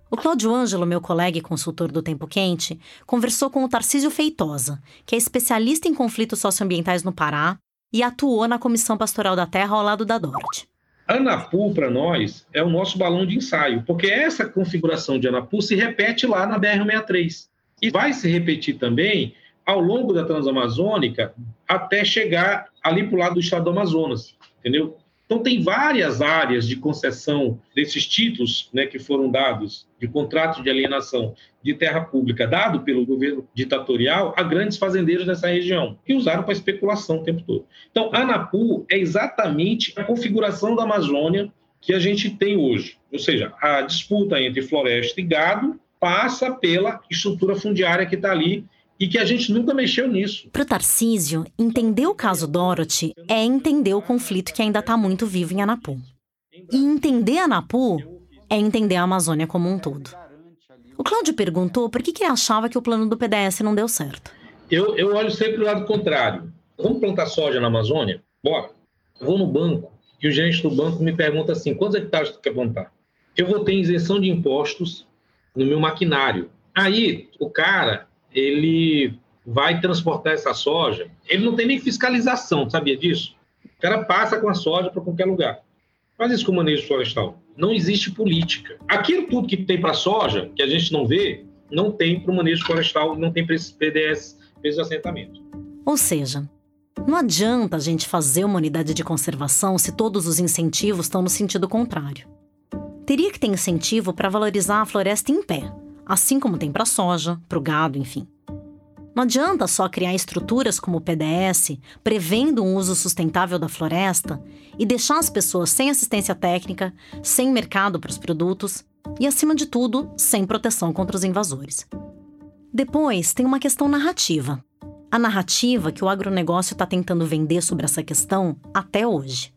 O Cláudio Ângelo, meu colega e consultor do Tempo Quente, conversou com o Tarcísio Feitosa, que é especialista em conflitos socioambientais no Pará e atuou na Comissão Pastoral da Terra ao lado da Dorothy. Anapu, para nós, é o nosso balão de ensaio, porque essa configuração de Anapu se repete lá na BR-163. E vai se repetir também ao longo da Transamazônica até chegar ali para o lado do estado do Amazonas, entendeu? Então, tem várias áreas de concessão desses títulos né, que foram dados de contrato de alienação de terra pública dado pelo governo ditatorial a grandes fazendeiros dessa região, que usaram para especulação o tempo todo. Então, Anapu é exatamente a configuração da Amazônia que a gente tem hoje. Ou seja, a disputa entre floresta e gado passa pela estrutura fundiária que está ali e que a gente nunca mexeu nisso. Para o Tarcísio, entender o caso Dorothy é entender o conflito que ainda está muito vivo em Anapu. E entender Anapu é entender a Amazônia como um todo. O Cláudio perguntou por que, que ele achava que o plano do PDS não deu certo. Eu, eu olho sempre do lado contrário. Vamos plantar soja na Amazônia? Bora. Eu vou no banco e o gerente do banco me pergunta assim: quantos hectares tu quer plantar? Eu vou ter isenção de impostos no meu maquinário. Aí o cara ele vai transportar essa soja, ele não tem nem fiscalização, sabia disso? O cara passa com a soja para qualquer lugar. Faz isso com o manejo florestal. Não existe política. Aquilo tudo que tem para soja, que a gente não vê, não tem para o manejo florestal, não tem para esses PDS, para esses assentamentos. Ou seja, não adianta a gente fazer uma unidade de conservação se todos os incentivos estão no sentido contrário. Teria que ter incentivo para valorizar a floresta em pé, assim como tem para soja, para o gado, enfim. Não adianta só criar estruturas como o PDS, prevendo um uso sustentável da floresta, e deixar as pessoas sem assistência técnica, sem mercado para os produtos e, acima de tudo, sem proteção contra os invasores. Depois, tem uma questão narrativa. A narrativa que o agronegócio está tentando vender sobre essa questão até hoje.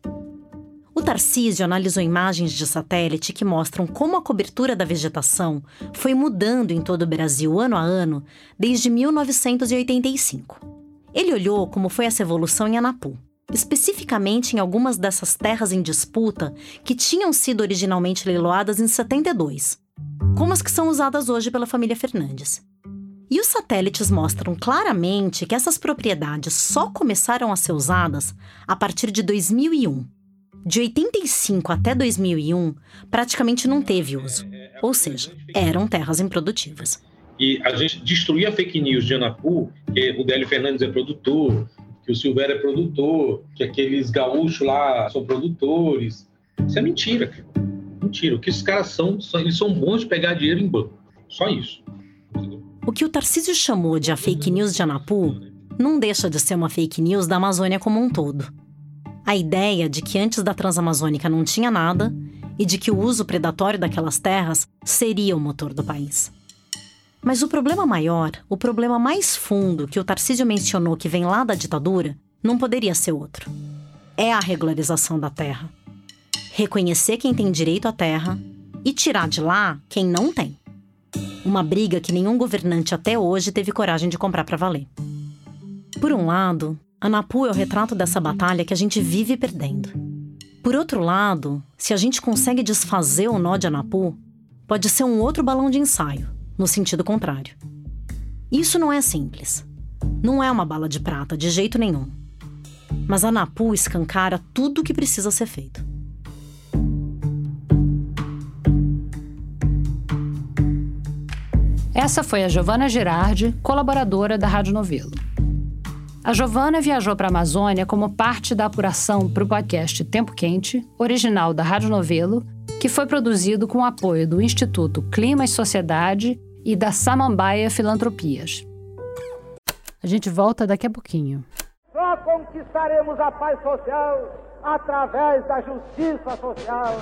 O Tarcísio analisou imagens de satélite que mostram como a cobertura da vegetação foi mudando em todo o Brasil ano a ano desde 1985. Ele olhou como foi essa evolução em Anapu, especificamente em algumas dessas terras em disputa que tinham sido originalmente leiloadas em 72, como as que são usadas hoje pela família Fernandes. E os satélites mostram claramente que essas propriedades só começaram a ser usadas a partir de 2001 De 85 até 2001, praticamente não teve uso. Ou seja, eram terras improdutivas. E a gente destruía fake news de Anapu, que o Délio Fernandes é produtor, que o Silvério é produtor, que aqueles gaúchos lá são produtores. Isso é mentira, cara. Mentira. O que esses caras são, eles são bons de pegar dinheiro em banco. Só isso. O que o Tarcísio chamou de a fake news de Anapu não deixa de ser uma fake news da Amazônia como um todo. A ideia de que antes da Transamazônica não tinha nada e de que o uso predatório daquelas terras seria o motor do país. Mas o problema maior, o problema mais fundo que o Tarcísio mencionou que vem lá da ditadura, não poderia ser outro. É a regularização da terra. Reconhecer quem tem direito à terra e tirar de lá quem não tem. Uma briga que nenhum governante até hoje teve coragem de comprar para valer. Por um lado, Anapu é o retrato dessa batalha que a gente vive perdendo. Por outro lado, se a gente consegue desfazer o nó de Anapu, pode ser um outro balão de ensaio, no sentido contrário. Isso não é simples. Não é uma bala de prata de jeito nenhum. Mas Anapu escancara tudo o que precisa ser feito. Essa foi a Giovana Girardi, colaboradora da Rádio Novelo. A Giovana viajou para a Amazônia como parte da apuração para o podcast Tempo Quente, original da Rádio Novelo, que foi produzido com o apoio do Instituto Clima e Sociedade e da Samambaia Filantropias. A gente volta daqui a pouquinho. Só conquistaremos a paz social através da justiça social.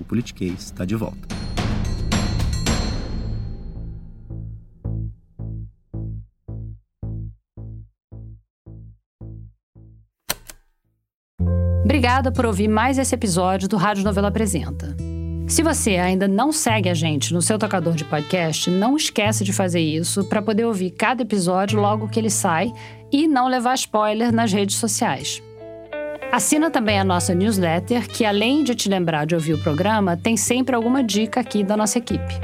o Politiquês está de volta. Obrigada por ouvir mais esse episódio do Rádio Novela Apresenta. Se você ainda não segue a gente no seu tocador de podcast, não esquece de fazer isso para poder ouvir cada episódio logo que ele sai e não levar spoiler nas redes sociais. Assina também a nossa newsletter, que além de te lembrar de ouvir o programa, tem sempre alguma dica aqui da nossa equipe.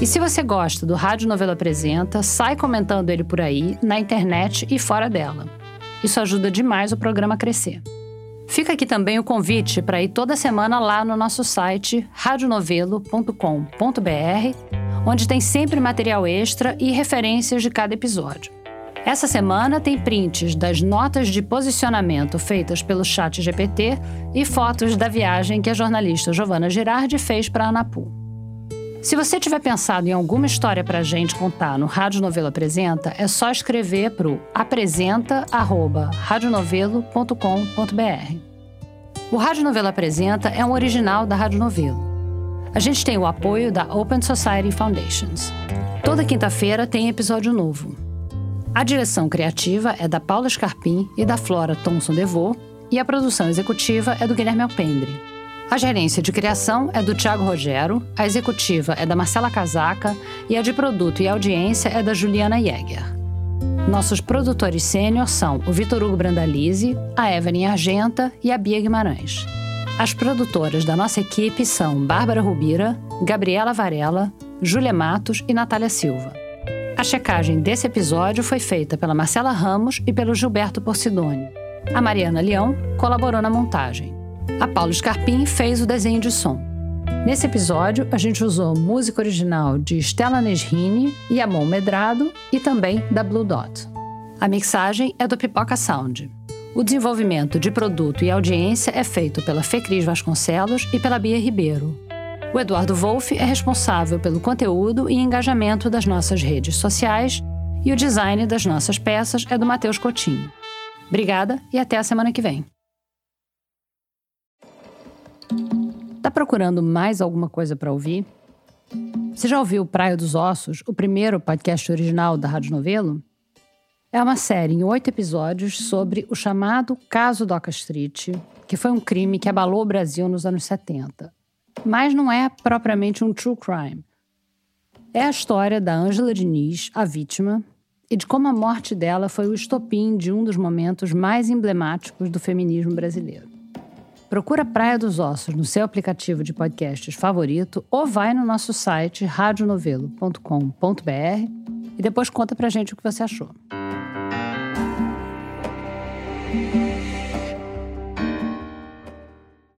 E se você gosta do Rádio Novela Apresenta, sai comentando ele por aí, na internet e fora dela. Isso ajuda demais o programa a crescer. Fica aqui também o convite para ir toda semana lá no nosso site radionovelo.com.br, onde tem sempre material extra e referências de cada episódio. Essa semana tem prints das notas de posicionamento feitas pelo chat GPT e fotos da viagem que a jornalista Giovana Girardi fez para Anapu. Se você tiver pensado em alguma história para a gente contar no Rádio Novelo Apresenta, é só escrever para o apresenta@radionovelo.com.br. O Rádio Novelo Apresenta é um original da Rádio Novelo. A gente tem o apoio da Open Society Foundations. Toda quinta-feira tem episódio novo. A direção criativa é da Paula Scarpim e da Flora Thomson Devô, e a produção executiva é do Guilherme Alpendre. A gerência de criação é do Tiago Rogero, a executiva é da Marcela Casaca e a de produto e audiência é da Juliana Jäger. Nossos produtores sênior são o Vitor Hugo Brandalize, a Evelyn Argenta e a Bia Guimarães. As produtoras da nossa equipe são Bárbara Rubira, Gabriela Varela, Júlia Matos e Natália Silva. A checagem desse episódio foi feita pela Marcela Ramos e pelo Gilberto Porcidoni. A Mariana Leão colaborou na montagem. A Paulo Scarpim fez o desenho de som. Nesse episódio, a gente usou música original de Stella Nesrini Amon Medrado e também da Blue Dot. A mixagem é do Pipoca Sound. O desenvolvimento de produto e audiência é feito pela Fecris Vasconcelos e pela Bia Ribeiro. O Eduardo Wolff é responsável pelo conteúdo e engajamento das nossas redes sociais e o design das nossas peças é do Matheus Coutinho. Obrigada e até a semana que vem. Tá procurando mais alguma coisa para ouvir? Você já ouviu Praia dos Ossos, o primeiro podcast original da Rádio Novelo? É uma série em oito episódios sobre o chamado Caso Doca Street, que foi um crime que abalou o Brasil nos anos 70. Mas não é propriamente um true crime. É a história da Ângela Diniz, a vítima, e de como a morte dela foi o estopim de um dos momentos mais emblemáticos do feminismo brasileiro. Procura Praia dos Ossos no seu aplicativo de podcasts favorito ou vai no nosso site radionovelo.com.br e depois conta pra gente o que você achou.